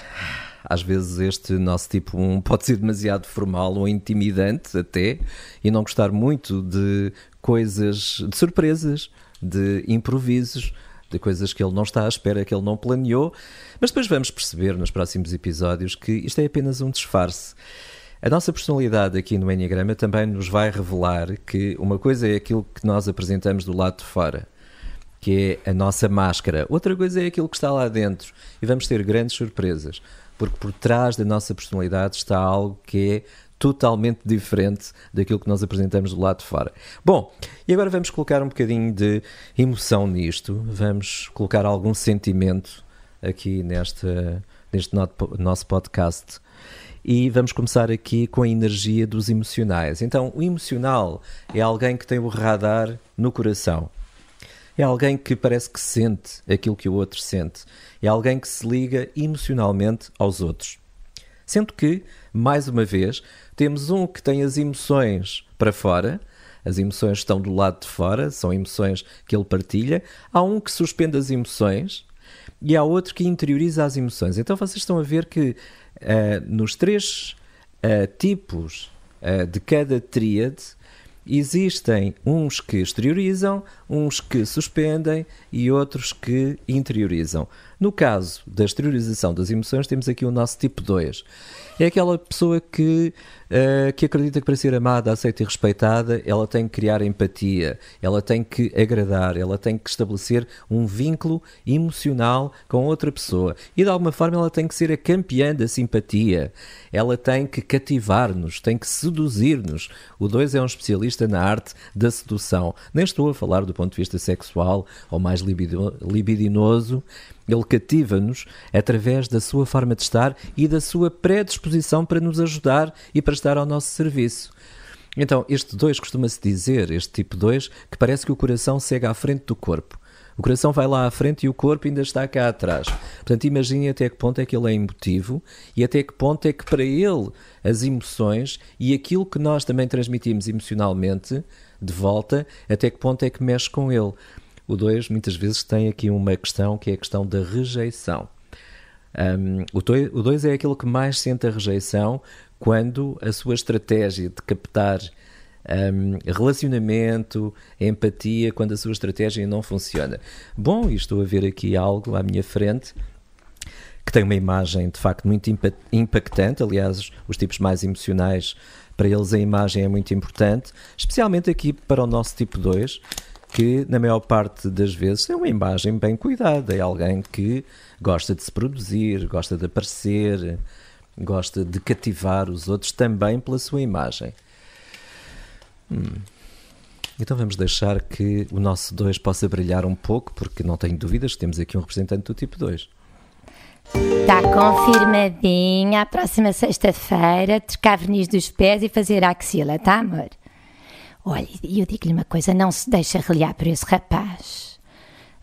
às vezes este nosso tipo 1 pode ser demasiado formal ou intimidante até e não gostar muito de coisas, de surpresas, de improvisos, de coisas que ele não está à espera, que ele não planeou, mas depois vamos perceber nos próximos episódios que isto é apenas um disfarce. A nossa personalidade aqui no Enneagrama também nos vai revelar que uma coisa é aquilo que nós apresentamos do lado de fora, que é a nossa máscara, outra coisa é aquilo que está lá dentro, e vamos ter grandes surpresas, porque por trás da nossa personalidade está algo que é totalmente diferente daquilo que nós apresentamos do lado de fora. Bom, e agora vamos colocar um bocadinho de emoção nisto, vamos colocar algum sentimento aqui neste, neste nosso podcast. E vamos começar aqui com a energia dos emocionais. Então, o emocional é alguém que tem o radar no coração. É alguém que parece que sente aquilo que o outro sente. É alguém que se liga emocionalmente aos outros. Sendo que, mais uma vez, temos um que tem as emoções para fora, as emoções estão do lado de fora, são emoções que ele partilha. Há um que suspende as emoções e há outro que interioriza as emoções. Então vocês estão a ver que uh, nos três uh, tipos uh, de cada tríade existem uns que exteriorizam, uns que suspendem e outros que interiorizam. No caso da exteriorização das emoções, temos aqui o nosso tipo 2. É aquela pessoa que, uh, que acredita que para ser amada, aceita e respeitada, ela tem que criar empatia, ela tem que agradar, ela tem que estabelecer um vínculo emocional com outra pessoa. E de alguma forma ela tem que ser a campeã da simpatia, ela tem que cativar-nos, tem que seduzir-nos. O 2 é um especialista na arte da sedução. Nem estou a falar do ponto de vista sexual ou mais libidinoso ele cativa-nos através da sua forma de estar e da sua predisposição para nos ajudar e para estar ao nosso serviço. Então, este 2 costuma-se dizer, este tipo 2, que parece que o coração segue à frente do corpo. O coração vai lá à frente e o corpo ainda está cá atrás. Portanto, imaginem até que ponto é que ele é emotivo e até que ponto é que para ele as emoções e aquilo que nós também transmitimos emocionalmente de volta, até que ponto é que mexe com ele. O 2 muitas vezes tem aqui uma questão que é a questão da rejeição. Um, o 2 é aquele que mais sente a rejeição quando a sua estratégia de captar um, relacionamento, empatia, quando a sua estratégia não funciona. Bom, e estou a ver aqui algo à minha frente que tem uma imagem de facto muito impactante. Aliás, os tipos mais emocionais, para eles a imagem é muito importante, especialmente aqui para o nosso tipo 2, que na maior parte das vezes é uma imagem bem cuidada, é alguém que gosta de se produzir, gosta de aparecer, gosta de cativar os outros também pela sua imagem. Hum. Então vamos deixar que o nosso 2 possa brilhar um pouco, porque não tenho dúvidas que temos aqui um representante do tipo 2. Está confirmadinha a próxima sexta-feira, trocar verniz dos pés e fazer a axila, tá amor? Olha, e eu digo-lhe uma coisa: não se deixa reliar por esse rapaz.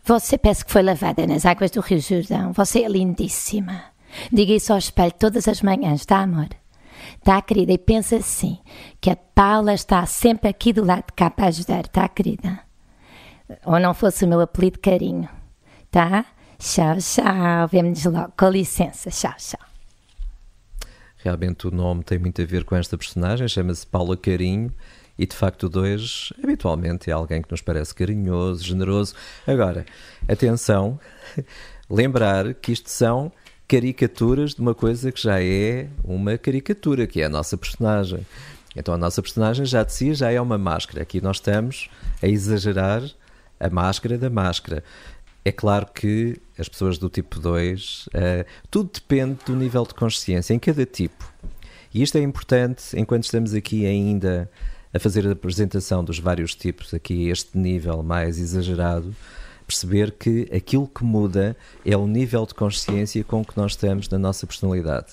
Você parece que foi lavada nas águas do Rio Jordão. Você é lindíssima. Diga isso ao espelho todas as manhãs, tá, amor? Tá, querida? E pensa assim: que a Paula está sempre aqui do lado de cá para ajudar, tá, querida? Ou não fosse o meu apelido carinho, tá? Tchau, tchau. Vemo-nos logo. Com licença. Tchau, tchau. Realmente o nome tem muito a ver com esta personagem, chama-se Paula Carinho e de facto o 2 habitualmente é alguém que nos parece carinhoso, generoso. Agora, atenção, lembrar que isto são caricaturas de uma coisa que já é uma caricatura, que é a nossa personagem. Então a nossa personagem já de si já é uma máscara. Aqui nós estamos a exagerar a máscara da máscara. É claro que as pessoas do tipo 2, uh, eh, tudo depende do nível de consciência em cada tipo. E isto é importante enquanto estamos aqui ainda a fazer a apresentação dos vários tipos aqui este nível mais exagerado, perceber que aquilo que muda é o nível de consciência com que nós estamos na nossa personalidade.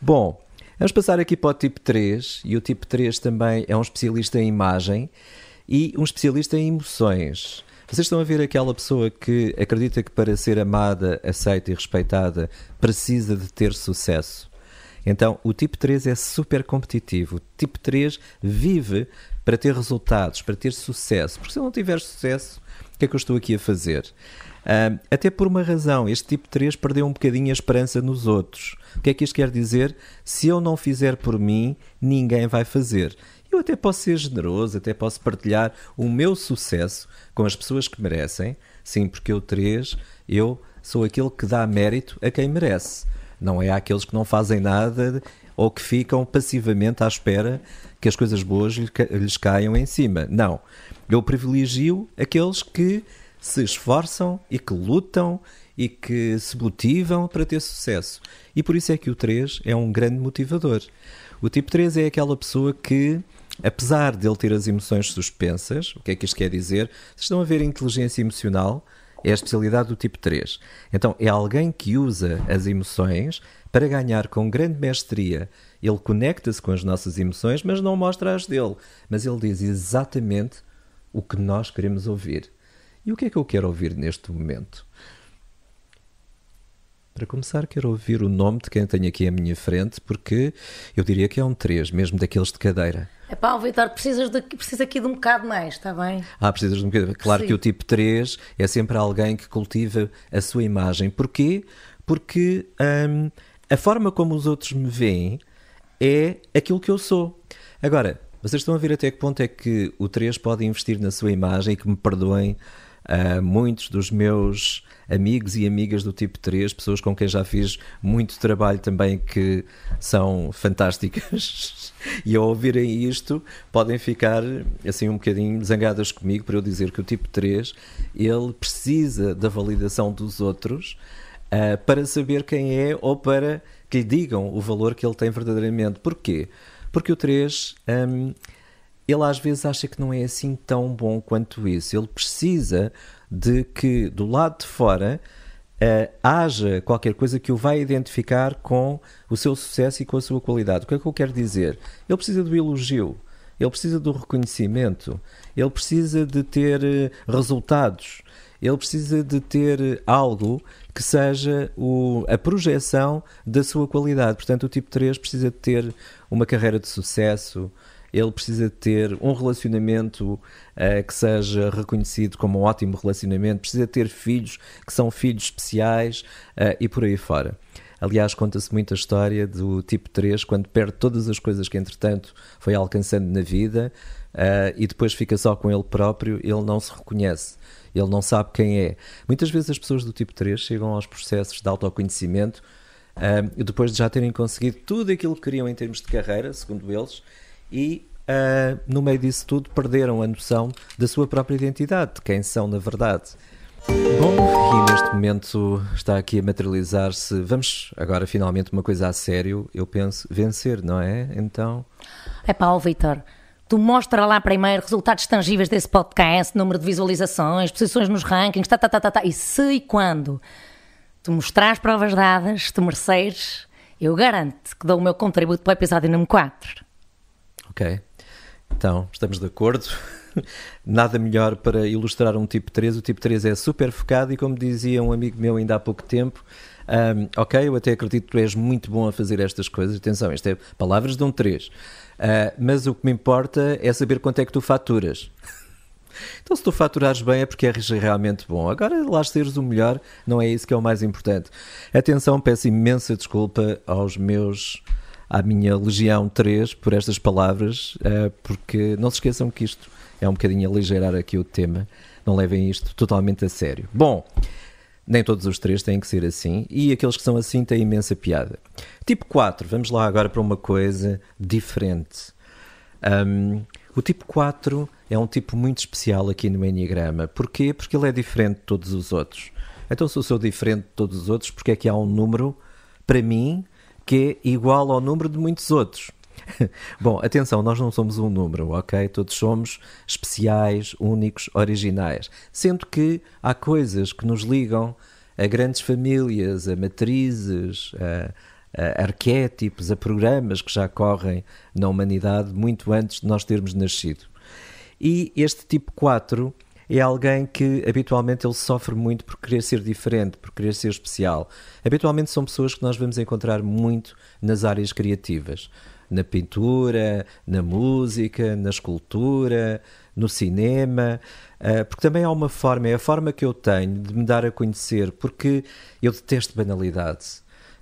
Bom, vamos passar aqui para o tipo 3, e o tipo 3 também é um especialista em imagem e um especialista em emoções. Vocês estão a ver aquela pessoa que acredita que para ser amada, aceita e respeitada precisa de ter sucesso. Então, o tipo 3 é super competitivo. O tipo 3 vive para ter resultados, para ter sucesso. Porque se eu não tiver sucesso, o que é que eu estou aqui a fazer? Uh, até por uma razão, este tipo 3 perdeu um bocadinho a esperança nos outros. O que é que isto quer dizer? Se eu não fizer por mim, ninguém vai fazer. Eu até posso ser generoso, até posso partilhar o meu sucesso com as pessoas que merecem. Sim, porque eu 3, eu sou aquele que dá mérito a quem merece. Não é aqueles que não fazem nada ou que ficam passivamente à espera que as coisas boas lhes caiam em cima. Não. Eu privilegio aqueles que se esforçam e que lutam e que se motivam para ter sucesso. E por isso é que o 3 é um grande motivador. O tipo 3 é aquela pessoa que, apesar de ele ter as emoções suspensas, o que é que isto quer dizer? Se estão a ver inteligência emocional, é a especialidade do tipo 3. Então, é alguém que usa as emoções para ganhar com grande mestria. Ele conecta-se com as nossas emoções, mas não mostra as dele. Mas ele diz exatamente o que nós queremos ouvir. E o que é que eu quero ouvir neste momento? Para começar, quero ouvir o nome de quem tenho aqui à minha frente, porque eu diria que é um 3, mesmo daqueles de cadeira. É pá, Vitor, precisas, de, precisas aqui de um bocado mais, está bem? Ah, precisas de um bocado. Claro Sim. que o tipo 3 é sempre alguém que cultiva a sua imagem. Porquê? Porque hum, a forma como os outros me veem é aquilo que eu sou. Agora, Vocês estão a ver até que ponto é que o 3 pode investir na sua imagem e que me perdoem uh, muitos dos meus amigos e amigas do tipo 3, pessoas com quem já fiz muito trabalho também que são fantásticas e ao ouvirem isto podem ficar assim um bocadinho zangadas comigo para eu dizer que o tipo 3 ele precisa da validação dos outros uh, para saber quem é ou para que lhe digam o valor que ele tem verdadeiramente. Porquê? Porque o 3 um, ele às vezes acha que não é assim tão bom quanto isso. Ele precisa de que do lado de fora uh, haja qualquer coisa que o vai identificar com o seu sucesso e com a sua qualidade. O que é que eu quero dizer? Ele precisa do elogio, ele precisa do reconhecimento, ele precisa de ter eh, resultados, ele precisa de ter algo que seja o, a projeção da sua qualidade. Portanto, o tipo 3 precisa de ter uma carreira de sucesso, ele precisa ter um relacionamento uh, que seja reconhecido como um ótimo relacionamento, precisa ter filhos que são filhos especiais uh, e por aí fora. Aliás, conta-se muito a história do tipo 3, quando perde todas as coisas que, entretanto, foi alcançando na vida uh, e depois fica só com ele próprio, ele não se reconhece, ele não sabe quem é. Muitas vezes as pessoas do tipo 3 chegam aos processos de autoconhecimento uh, depois de já terem conseguido tudo aquilo que queriam em termos de carreira, segundo eles, e uh, no meio disso tudo perderam a noção da sua própria identidade, de quem são na verdade. Bom, e neste momento está aqui a materializar-se. Vamos agora finalmente uma coisa a sério, eu penso, vencer, não é? Então. É pá, Vitor, tu mostra lá primeiro resultados tangíveis desse podcast, número de visualizações, posições nos rankings, tá, tá, tá, tá, tá. E se e quando tu mostrares provas dadas, te mereceres, eu garanto que dou o meu contributo para o episódio número 4. Ok. Então, estamos de acordo. Nada melhor para ilustrar um tipo 3. O tipo 3 é super focado e, como dizia um amigo meu ainda há pouco tempo, um, ok, eu até acredito que tu és muito bom a fazer estas coisas. Atenção, isto é palavras de um 3. Uh, ah, mas o que me importa é saber quanto é que tu faturas. Então, se tu faturares bem é porque és realmente bom. Agora, lá seres o melhor, não é isso que é o mais importante. Atenção, peço imensa desculpa aos meus à minha Legião 3 por estas palavras, uh, porque não se esqueçam que isto é um bocadinho aligeirar aqui o tema, não levem isto totalmente a sério. Bom, nem todos os três têm que ser assim, e aqueles que são assim têm imensa piada. Tipo 4, vamos lá agora para uma coisa diferente. Um, o tipo 4 é um tipo muito especial aqui no Enneagrama. Porquê? Porque ele é diferente de todos os outros. Então, se eu sou diferente de todos os outros, porque é que há um número, para mim, que é igual ao número de muitos outros. Bom, atenção, nós não somos um número, ok? Todos somos especiais, únicos, originais. Sendo que há coisas que nos ligam a grandes famílias, a matrizes, a, a arquétipos, a programas que já correm na humanidade muito antes de nós termos nascido. E este tipo 4 é alguém que habitualmente ele sofre muito por querer ser diferente, por querer ser especial. Habitualmente são pessoas que nós vamos encontrar muito nas áreas criativas, na pintura, na música, na escultura, no cinema, eh, porque também há uma forma, é a forma que eu tenho de me dar a conhecer, porque eu detesto banalidade.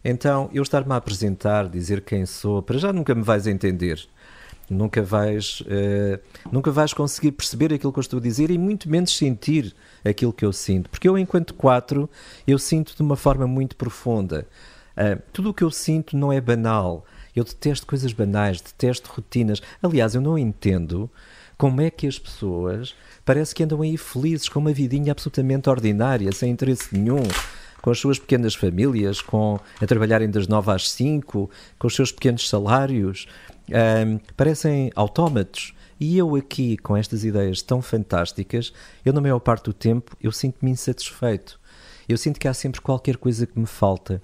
Então, eu estar-me a apresentar, dizer quem sou, para já nunca me vais entender nunca vais, uh, nunca vais conseguir perceber aquilo que eu estou a dizer e muito menos sentir aquilo que eu sinto. Porque eu, enquanto quatro, eu sinto de uma forma muito profunda. Uh, tudo o que eu sinto não é banal. Eu detesto coisas banais, detesto rotinas. Aliás, eu não entendo como é que as pessoas parece que andam aí felizes com uma vidinha absolutamente ordinária, sem interesse nenhum com as suas pequenas famílias, com a trabalharem das nove às cinco, com os seus pequenos salários, um, parecem autómatos. E eu aqui, com estas ideias tão fantásticas, eu na maior parte do tempo, eu sinto-me insatisfeito. Eu sinto que há sempre qualquer coisa que me falta.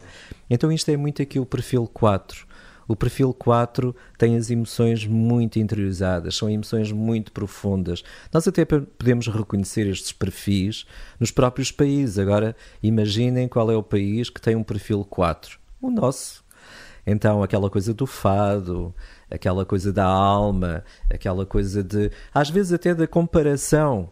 Então isto é muito aqui o perfil 4. O perfil 4 tem as emoções muito interiorizadas, são emoções muito profundas. Nós até podemos reconhecer estes perfis nos próprios países. Agora, imaginem qual é o país que tem um perfil 4. O nosso. Então, aquela coisa do fado, aquela coisa da alma, aquela coisa de. às vezes até da comparação.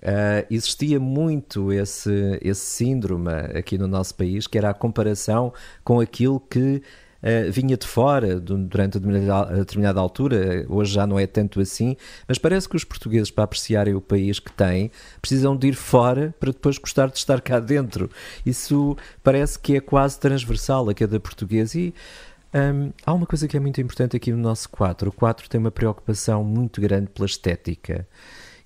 Uh, existia muito esse, esse síndrome aqui no nosso país, que era a comparação com aquilo que uh, vinha de fora durante a determinada altura, hoje já não é tanto assim, mas parece que os portugueses, para apreciarem o país que têm, precisam de ir fora para depois gostar de estar cá dentro. Isso parece que é quase transversal a cada português e um, há uma coisa que é muito importante aqui no nosso quadro. O quadro tem uma preocupação muito grande pela estética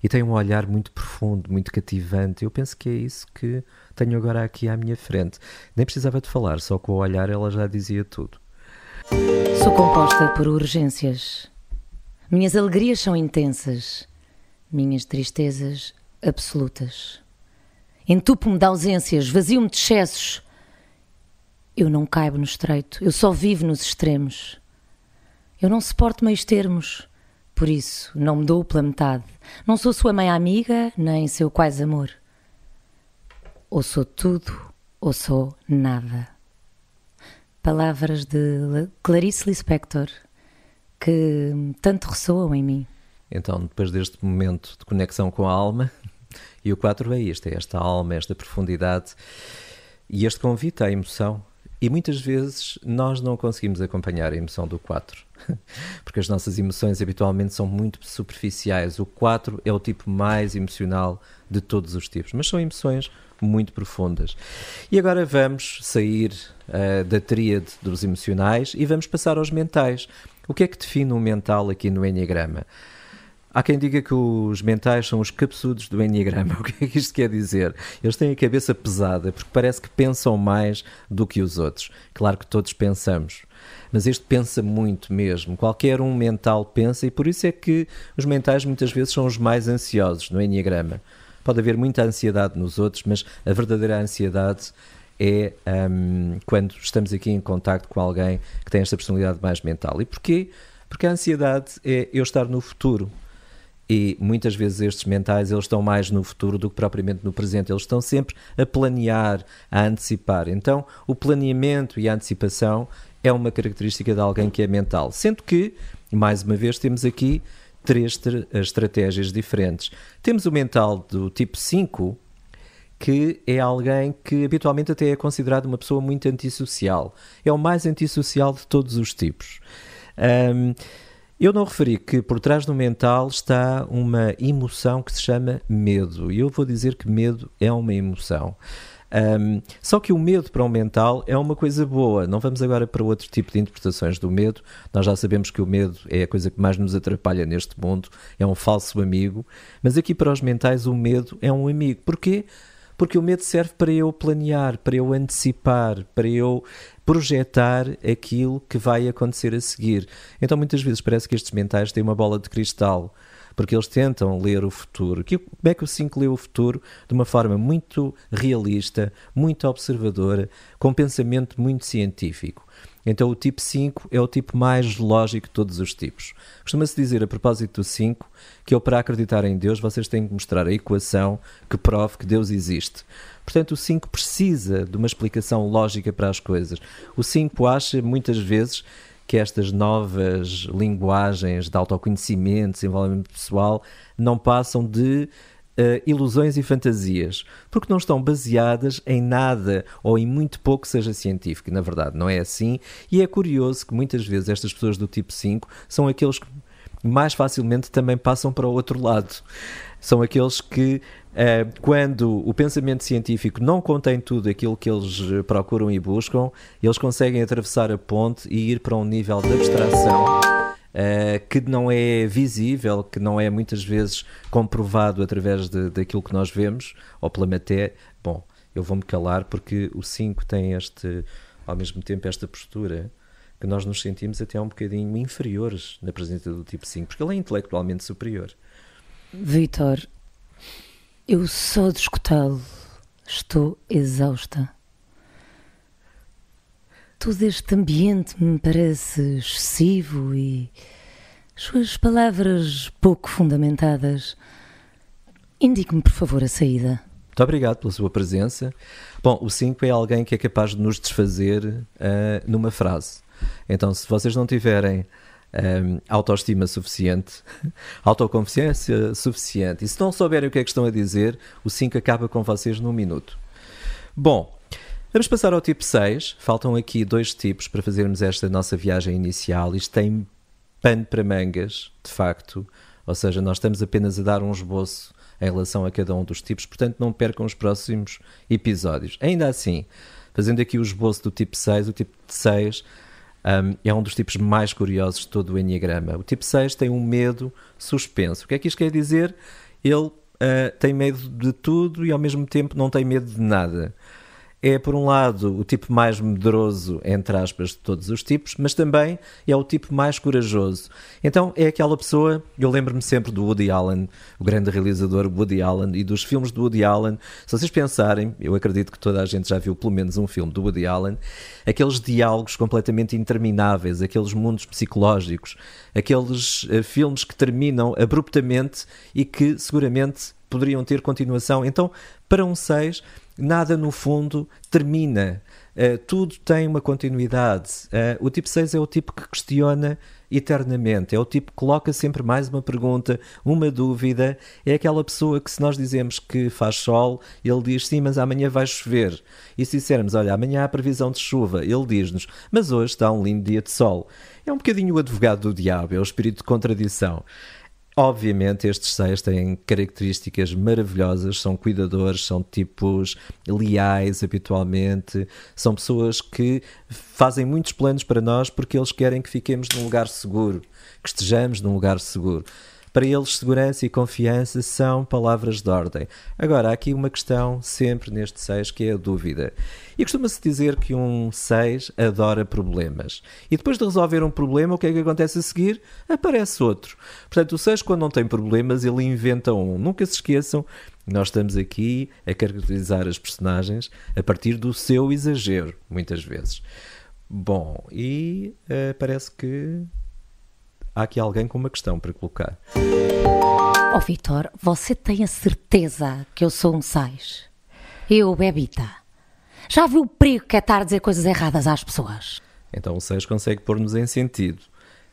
e tem um olhar muito profundo, muito cativante. Eu penso que é isso que tenho agora aqui à minha frente. Nem precisava de falar, só com o olhar ela já dizia tudo. Sou composta por urgências. Minhas alegrias são intensas, minhas tristezas absolutas. Entupo-me de ausências, vazio-me de excessos. Eu não caibo no estreito, eu só vivo nos extremos. Eu não suporto meios termos, por isso não me dou pela metade. Não sou sua mãe amiga, nem seu quase amor. Ou sou tudo, ou sou nada. Palavras de Clarice Lispector que tanto ressoam em mim. Então, depois deste momento de conexão com a alma, e o 4 é isto, é esta alma, esta profundidade e este convite à emoção. E muitas vezes nós não conseguimos acompanhar a emoção do 4, porque as nossas emoções habitualmente são muito superficiais. O 4 é o tipo mais emocional de todos os tipos, mas são emoções muito profundas. E agora vamos sair uh, da tríade dos emocionais e vamos passar aos mentais. O que é que define um mental aqui no Enneagrama? Há quem diga que os mentais são os capsudos do Enneagrama. O que é que isto quer dizer? Eles têm a cabeça pesada porque parece que pensam mais do que os outros. Claro que todos pensamos, mas este pensa muito mesmo. Qualquer um mental pensa e por isso é que os mentais muitas vezes são os mais ansiosos no Enneagrama. Pode haver muita ansiedade nos outros, mas a verdadeira ansiedade é um, quando estamos aqui em contacto com alguém que tem esta personalidade mais mental. E porquê? Porque a ansiedade é eu estar no futuro. E muitas vezes estes mentais eles estão mais no futuro do que propriamente no presente. Eles estão sempre a planear, a antecipar. Então, o planeamento e a antecipação é uma característica de alguém que é mental. Sendo que, mais uma vez, temos aqui três estratégias diferentes. Temos o mental do tipo 5, que é alguém que habitualmente até é considerado uma pessoa muito antissocial. É o mais antissocial de todos os tipos. Um, eu não referi que por trás do mental está uma emoção que se chama medo. E eu vou dizer que medo é uma emoção. Um, só que o medo para o mental é uma coisa boa. Não vamos agora para outro tipo de interpretações do medo. Nós já sabemos que o medo é a coisa que mais nos atrapalha neste mundo, é um falso amigo. Mas aqui para os mentais, o medo é um amigo. Porquê? Porque o medo serve para eu planear, para eu antecipar, para eu projetar aquilo que vai acontecer a seguir. Então muitas vezes parece que estes mentais têm uma bola de cristal porque eles tentam ler o futuro. Como é que o 5 lê o futuro? De uma forma muito realista, muito observadora, com pensamento muito científico. Então o tipo 5 é o tipo mais lógico de todos os tipos. Costuma-se dizer a propósito do 5 que eu para acreditar em Deus vocês têm que mostrar a equação que prove que Deus existe. Portanto, o 5 precisa de uma explicação lógica para as coisas. O 5 acha muitas vezes que estas novas linguagens de autoconhecimento, desenvolvimento pessoal, não passam de uh, ilusões e fantasias, porque não estão baseadas em nada ou em muito pouco seja científico. Na verdade, não é assim. E é curioso que muitas vezes estas pessoas do tipo 5 são aqueles que mais facilmente também passam para o outro lado. São aqueles que Uh, quando o pensamento científico não contém tudo aquilo que eles eh, procuram e buscam, eles conseguem atravessar a ponte e ir para um nível de abstração uh, que não é visível, que não é muitas vezes comprovado através de, daquilo que nós vemos ou pela matéria. Bom, eu vou-me calar porque o 5 tem este, ao mesmo tempo, esta postura que nós nos sentimos até um bocadinho inferiores na presença do tipo 5, porque ele é intelectualmente superior. Vitor, eu só de escutá-lo estou exausta. Todo este ambiente me parece excessivo e suas palavras pouco fundamentadas. Indique-me, por favor, a saída. Muito obrigado pela sua presença. Bom, o 5 é alguém que é capaz de nos desfazer uh, numa frase. Então, se vocês não tiverem um, autoestima suficiente, autoconfiança suficiente. E se não souberem o que é que estão a dizer, o 5 acaba com vocês num minuto. Bom, Vamos passar ao tipo 6. Faltam aqui dois tipos para fazermos esta nossa viagem inicial. Isto tem pano para mangas, de facto. Ou seja, nós estamos apenas a dar um esboço em relação a cada um dos tipos, portanto não percam os próximos episódios. Ainda assim, fazendo aqui o esboço do tipo 6, o tipo 6 um, é um dos tipos mais curiosos de todo o Enneagrama. O tipo 6 tem um medo suspenso. O que é que isto quer dizer? Ele uh, tem medo de tudo e ao mesmo tempo não tem medo de nada é, por um lado, o tipo mais medroso, entre aspas, de todos os tipos, mas também é o tipo mais corajoso. Então é aquela pessoa, eu lembro-me sempre do Woody Allen, o grande realizador Woody Allen, e dos filmes do Woody Allen. Se vocês pensarem, eu acredito que toda a gente já viu pelo menos um filme do Woody Allen, aqueles diálogos completamente intermináveis, aqueles mundos psicológicos, aqueles uh, filmes que terminam abruptamente e que seguramente poderiam ter continuação. Então, para um 6 nada no fundo termina. Uh, tudo tem uma continuidade. Uh, o tipo 6 é o tipo que questiona eternamente, é o tipo que coloca sempre mais uma pergunta, uma dúvida. É aquela pessoa que, se nós dizemos que faz sol, ele diz sim, mas amanhã vai chover. E se dissermos, olha, amanhã há previsão de chuva, ele diz-nos, mas hoje está um lindo dia de sol. É um bocadinho o advogado do diabo, é o espírito de contradição. Obviamente, estes seis têm características maravilhosas, são cuidadores, são tipos leais habitualmente, são pessoas que fazem muitos planos para nós porque eles querem que fiquemos num lugar seguro, que estejamos num lugar seguro. Para eles, segurança e confiança são palavras de ordem. Agora, há aqui uma questão sempre neste 6 que é a dúvida. E costuma-se dizer que um 6 adora problemas. E depois de resolver um problema, o que é que acontece a seguir? Aparece outro. Portanto, o 6, quando não tem problemas, ele inventa um. Nunca se esqueçam nós estamos aqui a caracterizar as personagens a partir do seu exagero, muitas vezes. Bom, e uh, parece que há aqui alguém com uma questão para colocar. Oh, Vitor, você tem a certeza que eu sou um sais? Eu, Bebita. Já viu o perigo que é estar a dizer coisas erradas às pessoas? Então o 6 consegue pôr-nos em sentido.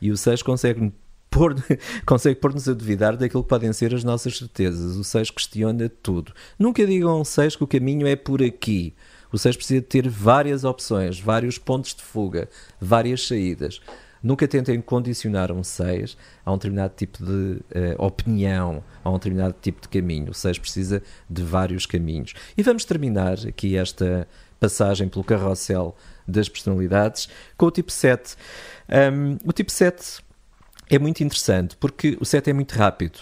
E o 6 consegue pôr, consegue pôr-nos a duvidar daquilo que podem ser as nossas certezas. O 6 questiona tudo. Nunca digam ao 6 que o caminho é por aqui. O 6 precisa ter várias opções, vários pontos de fuga, várias saídas. Nunca tentem condicionar um 6 a um determinado tipo de uh, opinião, a um determinado tipo de caminho. O 6 precisa de vários caminhos. E vamos terminar aqui esta passagem pelo carrossel das personalidades com o tipo 7. Um, o tipo 7 é muito interessante porque o 7 é muito rápido,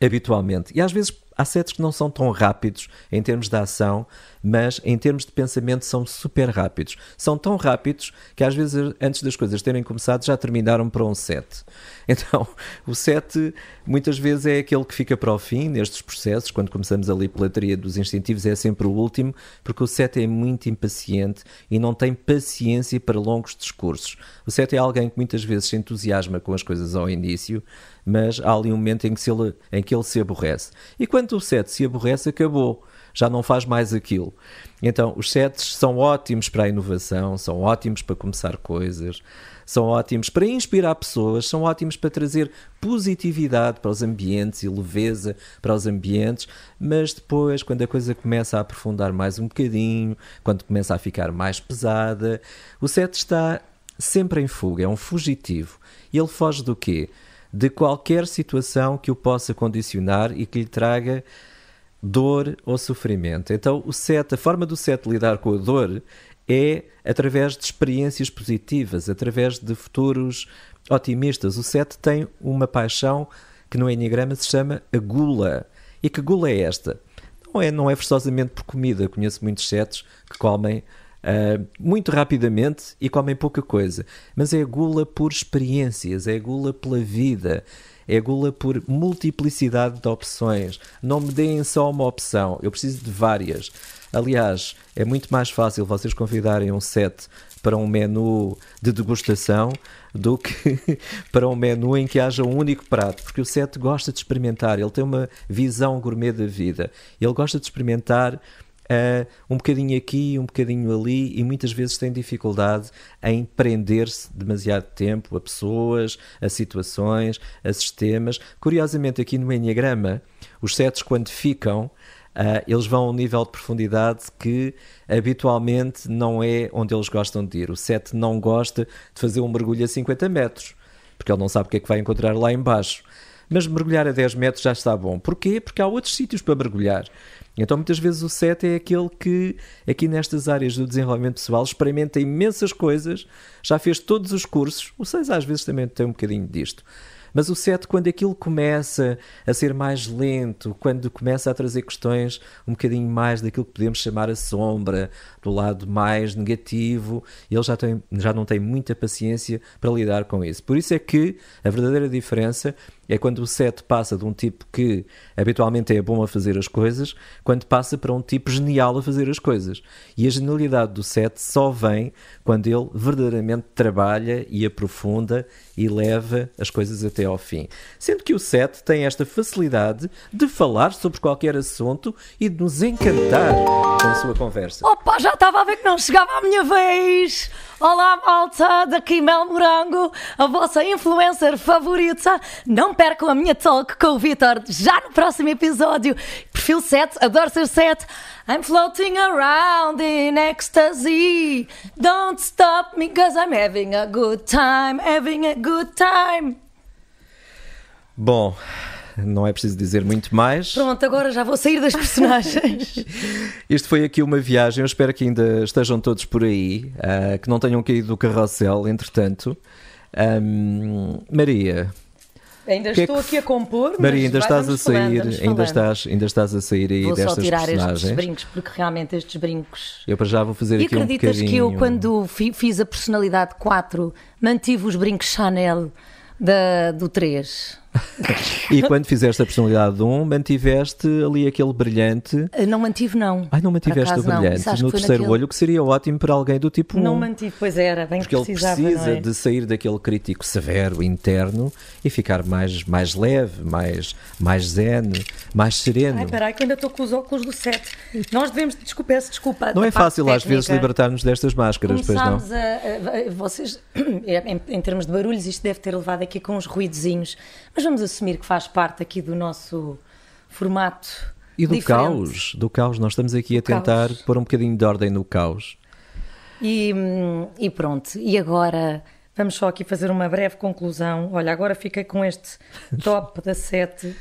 habitualmente. E às vezes há setes que não são tão rápidos em termos de ação, mas em termos de pensamento são super rápidos. São tão rápidos que às vezes antes das coisas terem começado já terminaram para um 7. Então, o 7 muitas vezes é aquele que fica para o fim nestes processos, quando começamos ali pela teoria dos instintivos é sempre o último, porque o 7 é muito impaciente e não tem paciência para longos discursos. O 7 é alguém que muitas vezes se entusiasma com as coisas ao início, mas há ali um momento em que, ele, em que ele se aborrece. E quando o 7 se aborrece, acabou já não faz mais aquilo. Então, os sets são ótimos para a inovação, são ótimos para começar coisas, são ótimos para inspirar pessoas, são ótimos para trazer positividade para os ambientes e leveza para os ambientes, mas depois, quando a coisa começa a aprofundar mais um bocadinho, quando começa a ficar mais pesada, o set está sempre em fuga, é um fugitivo. E ele foge do quê? De qualquer situação que o possa condicionar e que lhe traga dor ou sofrimento. Então, o set, a forma do set lidar com a dor é através de experiências positivas, através de futuros otimistas. O set tem uma paixão que no Enneagrama se chama a gula. E que gula é esta? Não é, não é forçosamente por comida. Conheço muitos setos que comem uh, muito rapidamente e comem pouca coisa. Mas é a gula por experiências, é a gula pela vida, é gula por multiplicidade de opções. Não me deem só uma opção, eu preciso de várias. Aliás, é muito mais fácil vocês convidarem um set para um menu de degustação do que para um menu em que haja um único prato, porque o set gosta de experimentar, ele tem uma visão gourmet da vida, ele gosta de experimentar uh, um bocadinho aqui, um bocadinho ali, e muitas vezes tem dificuldade em prender-se demasiado tempo a pessoas, a situações, a sistemas. Curiosamente, aqui no Enneagrama, os setos, quando ficam, Uh, eles vão a um nível de profundidade que habitualmente não é onde eles gostam de ir. O 7 não gosta de fazer um mergulho a 50 metros, porque ele não sabe o que é que vai encontrar lá embaixo. Mas mergulhar a 10 metros já está bom. Porquê? Porque há outros sítios para mergulhar. Então, muitas vezes, o 7 é aquele que, aqui nestas áreas do desenvolvimento pessoal, experimenta imensas coisas, já fez todos os cursos. O 6 às vezes também tem um bocadinho disto. Mas o 7, quando aquilo começa a ser mais lento, quando começa a trazer questões um bocadinho mais daquilo que podemos chamar a sombra, do lado mais negativo, ele já, tem, já não tem muita paciência para lidar com isso. Por isso é que a verdadeira diferença é quando o 7 passa de um tipo que habitualmente é bom a fazer as coisas, quando passa para um tipo genial a fazer as coisas. E a genialidade do 7 só vem quando ele verdadeiramente trabalha e aprofunda e leva as coisas até ao fim. Sendo que o 7 tem esta facilidade de falar sobre qualquer assunto e de nos encantar com a sua conversa. Opa, já estava a ver que não chegava a minha vez! Olá, malta, daqui Mel Morango, a vossa influencer favorita. Não percam a minha talk com o Vitor já no próximo episódio. Perfil 7, adoro ser 7. I'm floating around in ecstasy. Don't stop me, cause I'm having a good time, having a good time. Bom, não é preciso dizer muito mais. Pronto, agora já vou sair das personagens. Isto foi aqui uma viagem, eu espero que ainda estejam todos por aí, uh, que não tenham caído do carrossel, entretanto. Um, Maria. Ainda estou é que... aqui a compor, Maria, ainda estás a sair, falando, ainda estás, ainda estás a sair aí vou destas só tirar personagens. estes brincos, porque realmente estes brincos. Eu para já vou fazer e aqui um bocadinho. acreditas que eu, quando fiz a personalidade 4, mantive os brincos Chanel da, do 3? e quando fizeste a personalidade 1, mantiveste ali aquele brilhante. Eh, não mantive, não. Ai, não mantiveste o brilhante no terceiro naquele... olho, que seria ótimo para alguém do tipo 1. Não mantive, pois era, bem Porque ele precisa é? de sair daquele crítico severo interno e ficar mais, mais leve, mais, mais zen, mais sereno. Ai, peraí, que ainda estou com os óculos do 7. Nós devemos, desculpa, desculpa. Não é fácil às vezes libertar-nos destas máscaras, pois não? A, a, vocês, em, em termos de barulhos, isto deve ter levado aqui com uns ruidozinhos, mas vamos assumir que faz parte aqui do nosso formato. E do diferente. caos, do caos. Nós estamos aqui do a tentar caos. pôr um bocadinho de ordem no caos. E, e pronto, e agora vamos só aqui fazer uma breve conclusão. Olha, agora fiquei com este top da 7.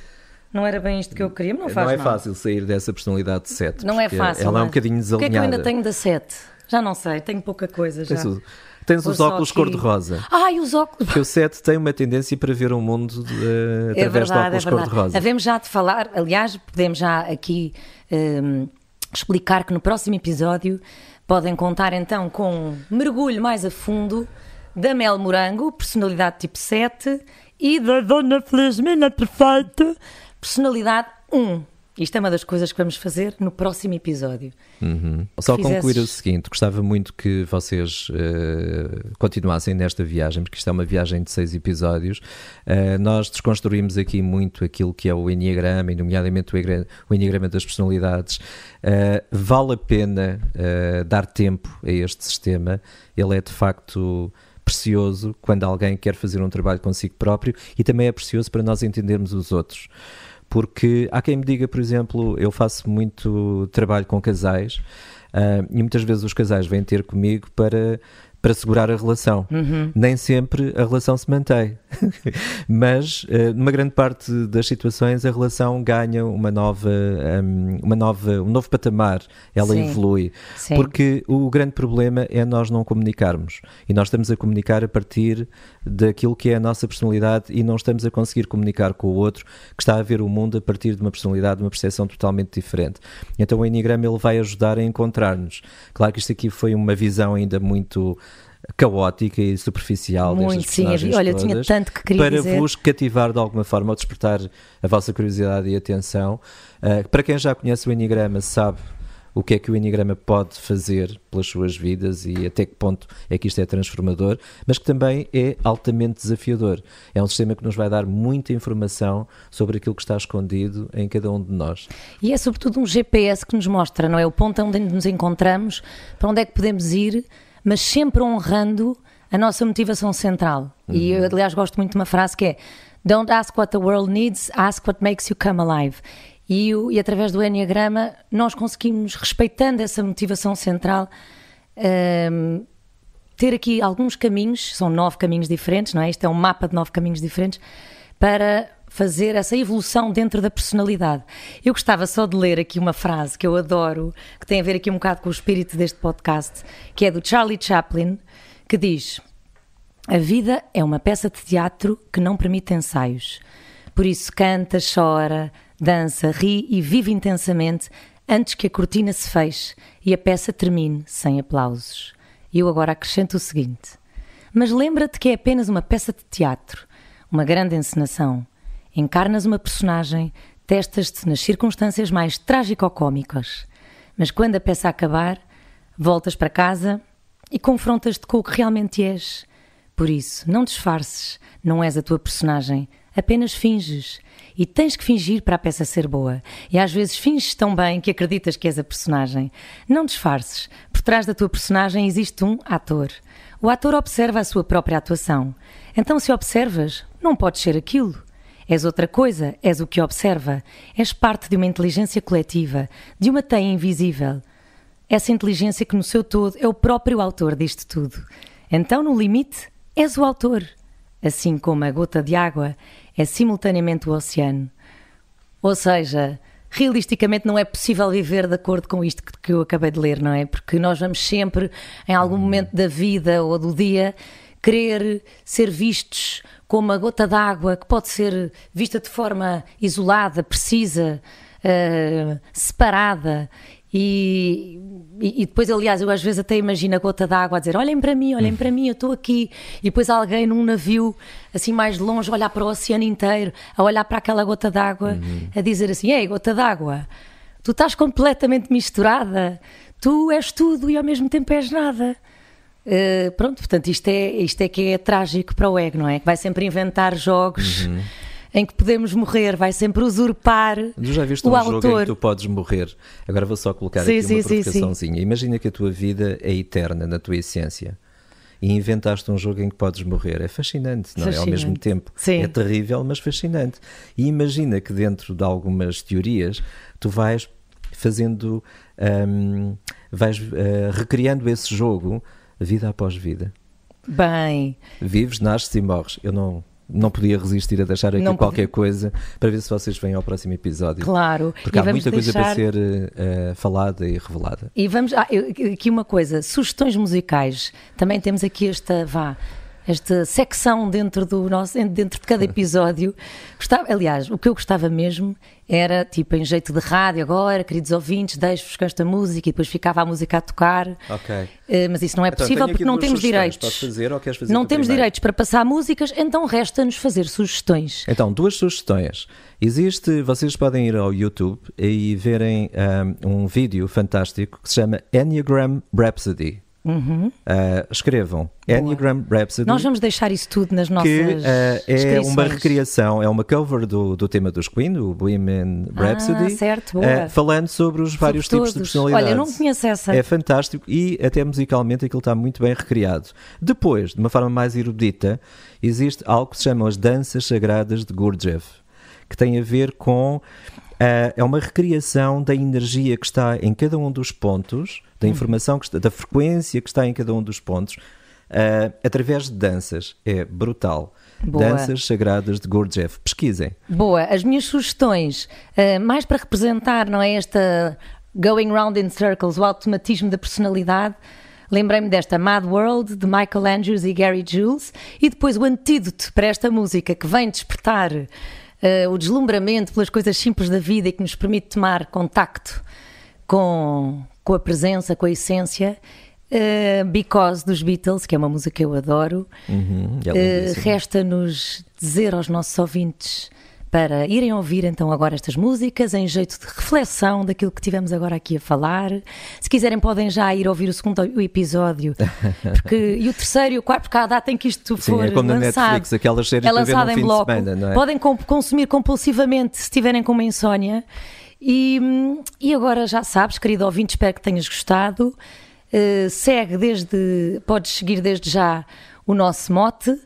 Não era bem isto que eu queria, mas não faz Não é mal. fácil sair dessa personalidade de 7. Não é fácil. Ela é um bocadinho desalinhada. O que é que eu ainda tenho da 7? Já não sei, tenho pouca coisa já. Penso, Tens os óculos cor-de-rosa. Ai, os óculos. Porque o 7 tem uma tendência para ver o mundo uh, através é verdade, de óculos é cor-de-rosa. Havemos já de falar, aliás, podemos já aqui um, ehm, explicar que no próximo episódio podem contar então com um mergulho mais a fundo da Mel Morango, personalidade tipo 7, e da Dona Felizmina Perfeito, personalidade 1. Isto é uma das coisas que vamos fazer no próximo episódio. Uhum. Só fizesses... concluir o seguinte: gostava muito que vocês uh, continuassem nesta viagem, porque isto é uma viagem de seis episódios. Uh, nós desconstruímos aqui muito aquilo que é o Enneagrama, e nomeadamente o Enneagrama das personalidades. Uh, vale a pena dar tempo a este sistema, ele é de facto precioso quando alguém quer fazer um trabalho consigo próprio e também é precioso para nós entendermos os outros porque há quem me diga, por exemplo, eu faço muito trabalho com casais uh, e muitas vezes os casais vêm ter comigo para para segurar a relação. Uhum. Nem sempre a relação se mantém, mas uh, numa grande parte das situações a relação ganha uma nova, um, uma nova, um novo patamar, ela Sim. evolui. Sim. Porque o grande problema é nós não comunicarmos e nós estamos a comunicar a partir daquilo que é a nossa personalidade e não estamos a conseguir comunicar com o outro que está a ver o mundo a partir de uma personalidade, de uma percepção totalmente diferente. Então o Enneagrama ele vai ajudar a encontrar-nos. Claro que isto aqui foi uma visão ainda muito caótica e superficial Muito, sim. Olha, eu tinha tanto que queria para dizer. vos cativar de alguma forma ou despertar a vossa curiosidade e atenção. Uh, para quem já conhece o Enneagrama sabe o que é que o Enneagrama pode fazer pelas suas vidas e até que ponto é que isto é transformador, mas que também é altamente desafiador. É um sistema que nos vai dar muita informação sobre aquilo que está escondido em cada um de nós. E é sobretudo um GPS que nos mostra, não é? O ponto onde nos encontramos, para onde é que podemos ir mas sempre honrando a nossa motivação central. Uhum. E eu, aliás, gosto muito de uma frase que é: Don't ask what the world needs, ask what makes you come alive. E, e através do Enneagrama nós conseguimos, respeitando essa motivação central, hum, ter aqui alguns caminhos, são nove caminhos diferentes, não é? Isto é um mapa de nove caminhos diferentes, para fazer essa evolução dentro da personalidade. Eu gostava só de ler aqui uma frase que eu adoro, que tem a ver aqui um bocado com o espírito deste podcast, que é do Charlie Chaplin, que diz: A vida é uma peça de teatro que não permite ensaios. Por isso canta, chora, dança, ri e vive intensamente antes que a cortina se feche e a peça termine sem aplausos. Eu agora acrescento o seguinte: Mas lembra-te que é apenas uma peça de teatro, uma grande encenação. Encarnas uma personagem, testas-te nas circunstâncias mais trágico-cómicas. Mas quando a peça acabar, voltas para casa e confrontas-te com o que realmente és. Por isso, não disfarces, não és a tua personagem, apenas finges. E tens que fingir para a peça ser boa. E às vezes finges tão bem que acreditas que és a personagem. Não disfarces. Por trás da tua personagem existe um ator. O ator observa a sua própria atuação. Então, se observas, não podes ser aquilo. És outra coisa, és o que observa. És parte de uma inteligência coletiva, de uma teia invisível. Essa inteligência que no seu todo é o próprio autor disto tudo. Então, no limite, és o autor. Assim como a gota de água é simultaneamente o oceano. Ou seja, realisticamente não é possível viver de acordo com isto que- que eu acabei de ler, não é? Porque nós vamos sempre, em algum momento da vida ou do dia, querer ser vistos como a gota d'água que pode ser vista de forma isolada, precisa, eh, separada. E, e- depois, aliás, eu às vezes até imagino a gota d'água a dizer: olhem para mim, olhem para mim, eu estou aqui. E depois alguém num navio, assim mais longe, olhar para o oceano inteiro, a olhar para aquela gota d'água, a dizer assim: Ei, gota d'água, tu estás completamente misturada, tu és tudo e ao mesmo tempo és nada. Uh, pronto, portanto, isto é, isto é que é trágico para o ego, não é? Que vai sempre inventar jogos em que podemos morrer, vai sempre usurpar Tu já viste o um jogo em autor. que tu podes morrer? Agora vou só colocar Sim, aqui sim, uma sim, sim. provocaçãozinha. Imagina que a tua vida é eterna na tua essência e inventaste um jogo em que podes morrer. É fascinante, não é? Ao Fascinante. mesmo tempo. Sim. É terrível, mas fascinante. E imagina que dentro de algumas teorias tu vais fazendo, hum, vais eh, recriando esse jogo vida após vida. Bem, Vives, nasces e morres. Eu não, não podia resistir a deixar aqui Não qualquer coisa para ver se vocês vêm ao próximo episódio. claro. Porque e há muita coisa para deixar- ser eh, falada e revelada. E vamos. Ah, aqui uma coisa: sugestões musicais. Também temos aqui esta. Vá. Esta secção dentro do nosso, dentro de cada episódio. Gostava, aliás, o que eu gostava mesmo era tipo em jeito de rádio agora, queridos ouvintes, deixo-vos com esta música e depois ficava a música a tocar. Ok. Eh, mas isso não é Então, possível porque não temos direitos. Fazer fazer não temos primeiro? direitos para passar músicas, então resta-nos fazer sugestões. Então, duas sugestões. Existe, vocês podem ir ao YouTube e verem um, um vídeo fantástico que se chama Enneagram Rhapsody. Uh, escrevam Enneagram Rhapsody. Nós vamos deixar isso tudo nas nossas que uh, é descrições. uma recriação, é uma cover do, do tema dos Queen, do Bohemian Rhapsody, Ah, certo, boa. uh, falando sobre os vários Sobre tipos de todos. personalidade. Olha, eu não conheço essa. É fantástico e até musicalmente aquilo está muito bem recriado. Depois, de uma forma mais erudita, existe algo que se chama as Danças Sagradas de Gurdjieff, que tem a ver com. ah, é uma recriação da energia que está em cada um dos pontos, da Hum. informação, que está, da frequência que está em cada um dos pontos, ah, através de danças. É brutal. Boa. Danças Sagradas de Gurdjieff. Pesquisem. Boa, as minhas sugestões, eh, mais para representar, não é esta going round in circles, o automatismo da personalidade. Lembrei-me desta Mad World de Michael Andrews e Gary Jules e depois o antídoto para esta música que vem despertar eh, o deslumbramento pelas coisas simples da vida e que nos permite tomar contacto com, com a presença, com a essência. eh, Because dos Beatles, que é uma música que eu adoro. Uhum, é lindíssimo. Resta-nos dizer aos nossos ouvintes para irem ouvir então agora estas músicas em jeito de reflexão daquilo que tivemos agora aqui a falar. Se quiserem podem já ir ouvir o segundo episódio, porque e o terceiro e o quarto, porque cada data em que isto Sim, for é como na lançado, Netflix, aquelas séries é lançado em bloco. semana, é? Podem consumir compulsivamente se estiverem com uma insónia. E, e agora já sabes, querido ouvinte, espero que tenhas gostado. Eh, segue desde, podes seguir desde já o nosso mote,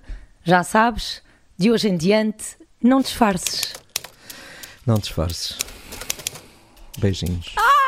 já sabes, de hoje em diante, não disfarces. Não te esforces. Beijinhos. Ah!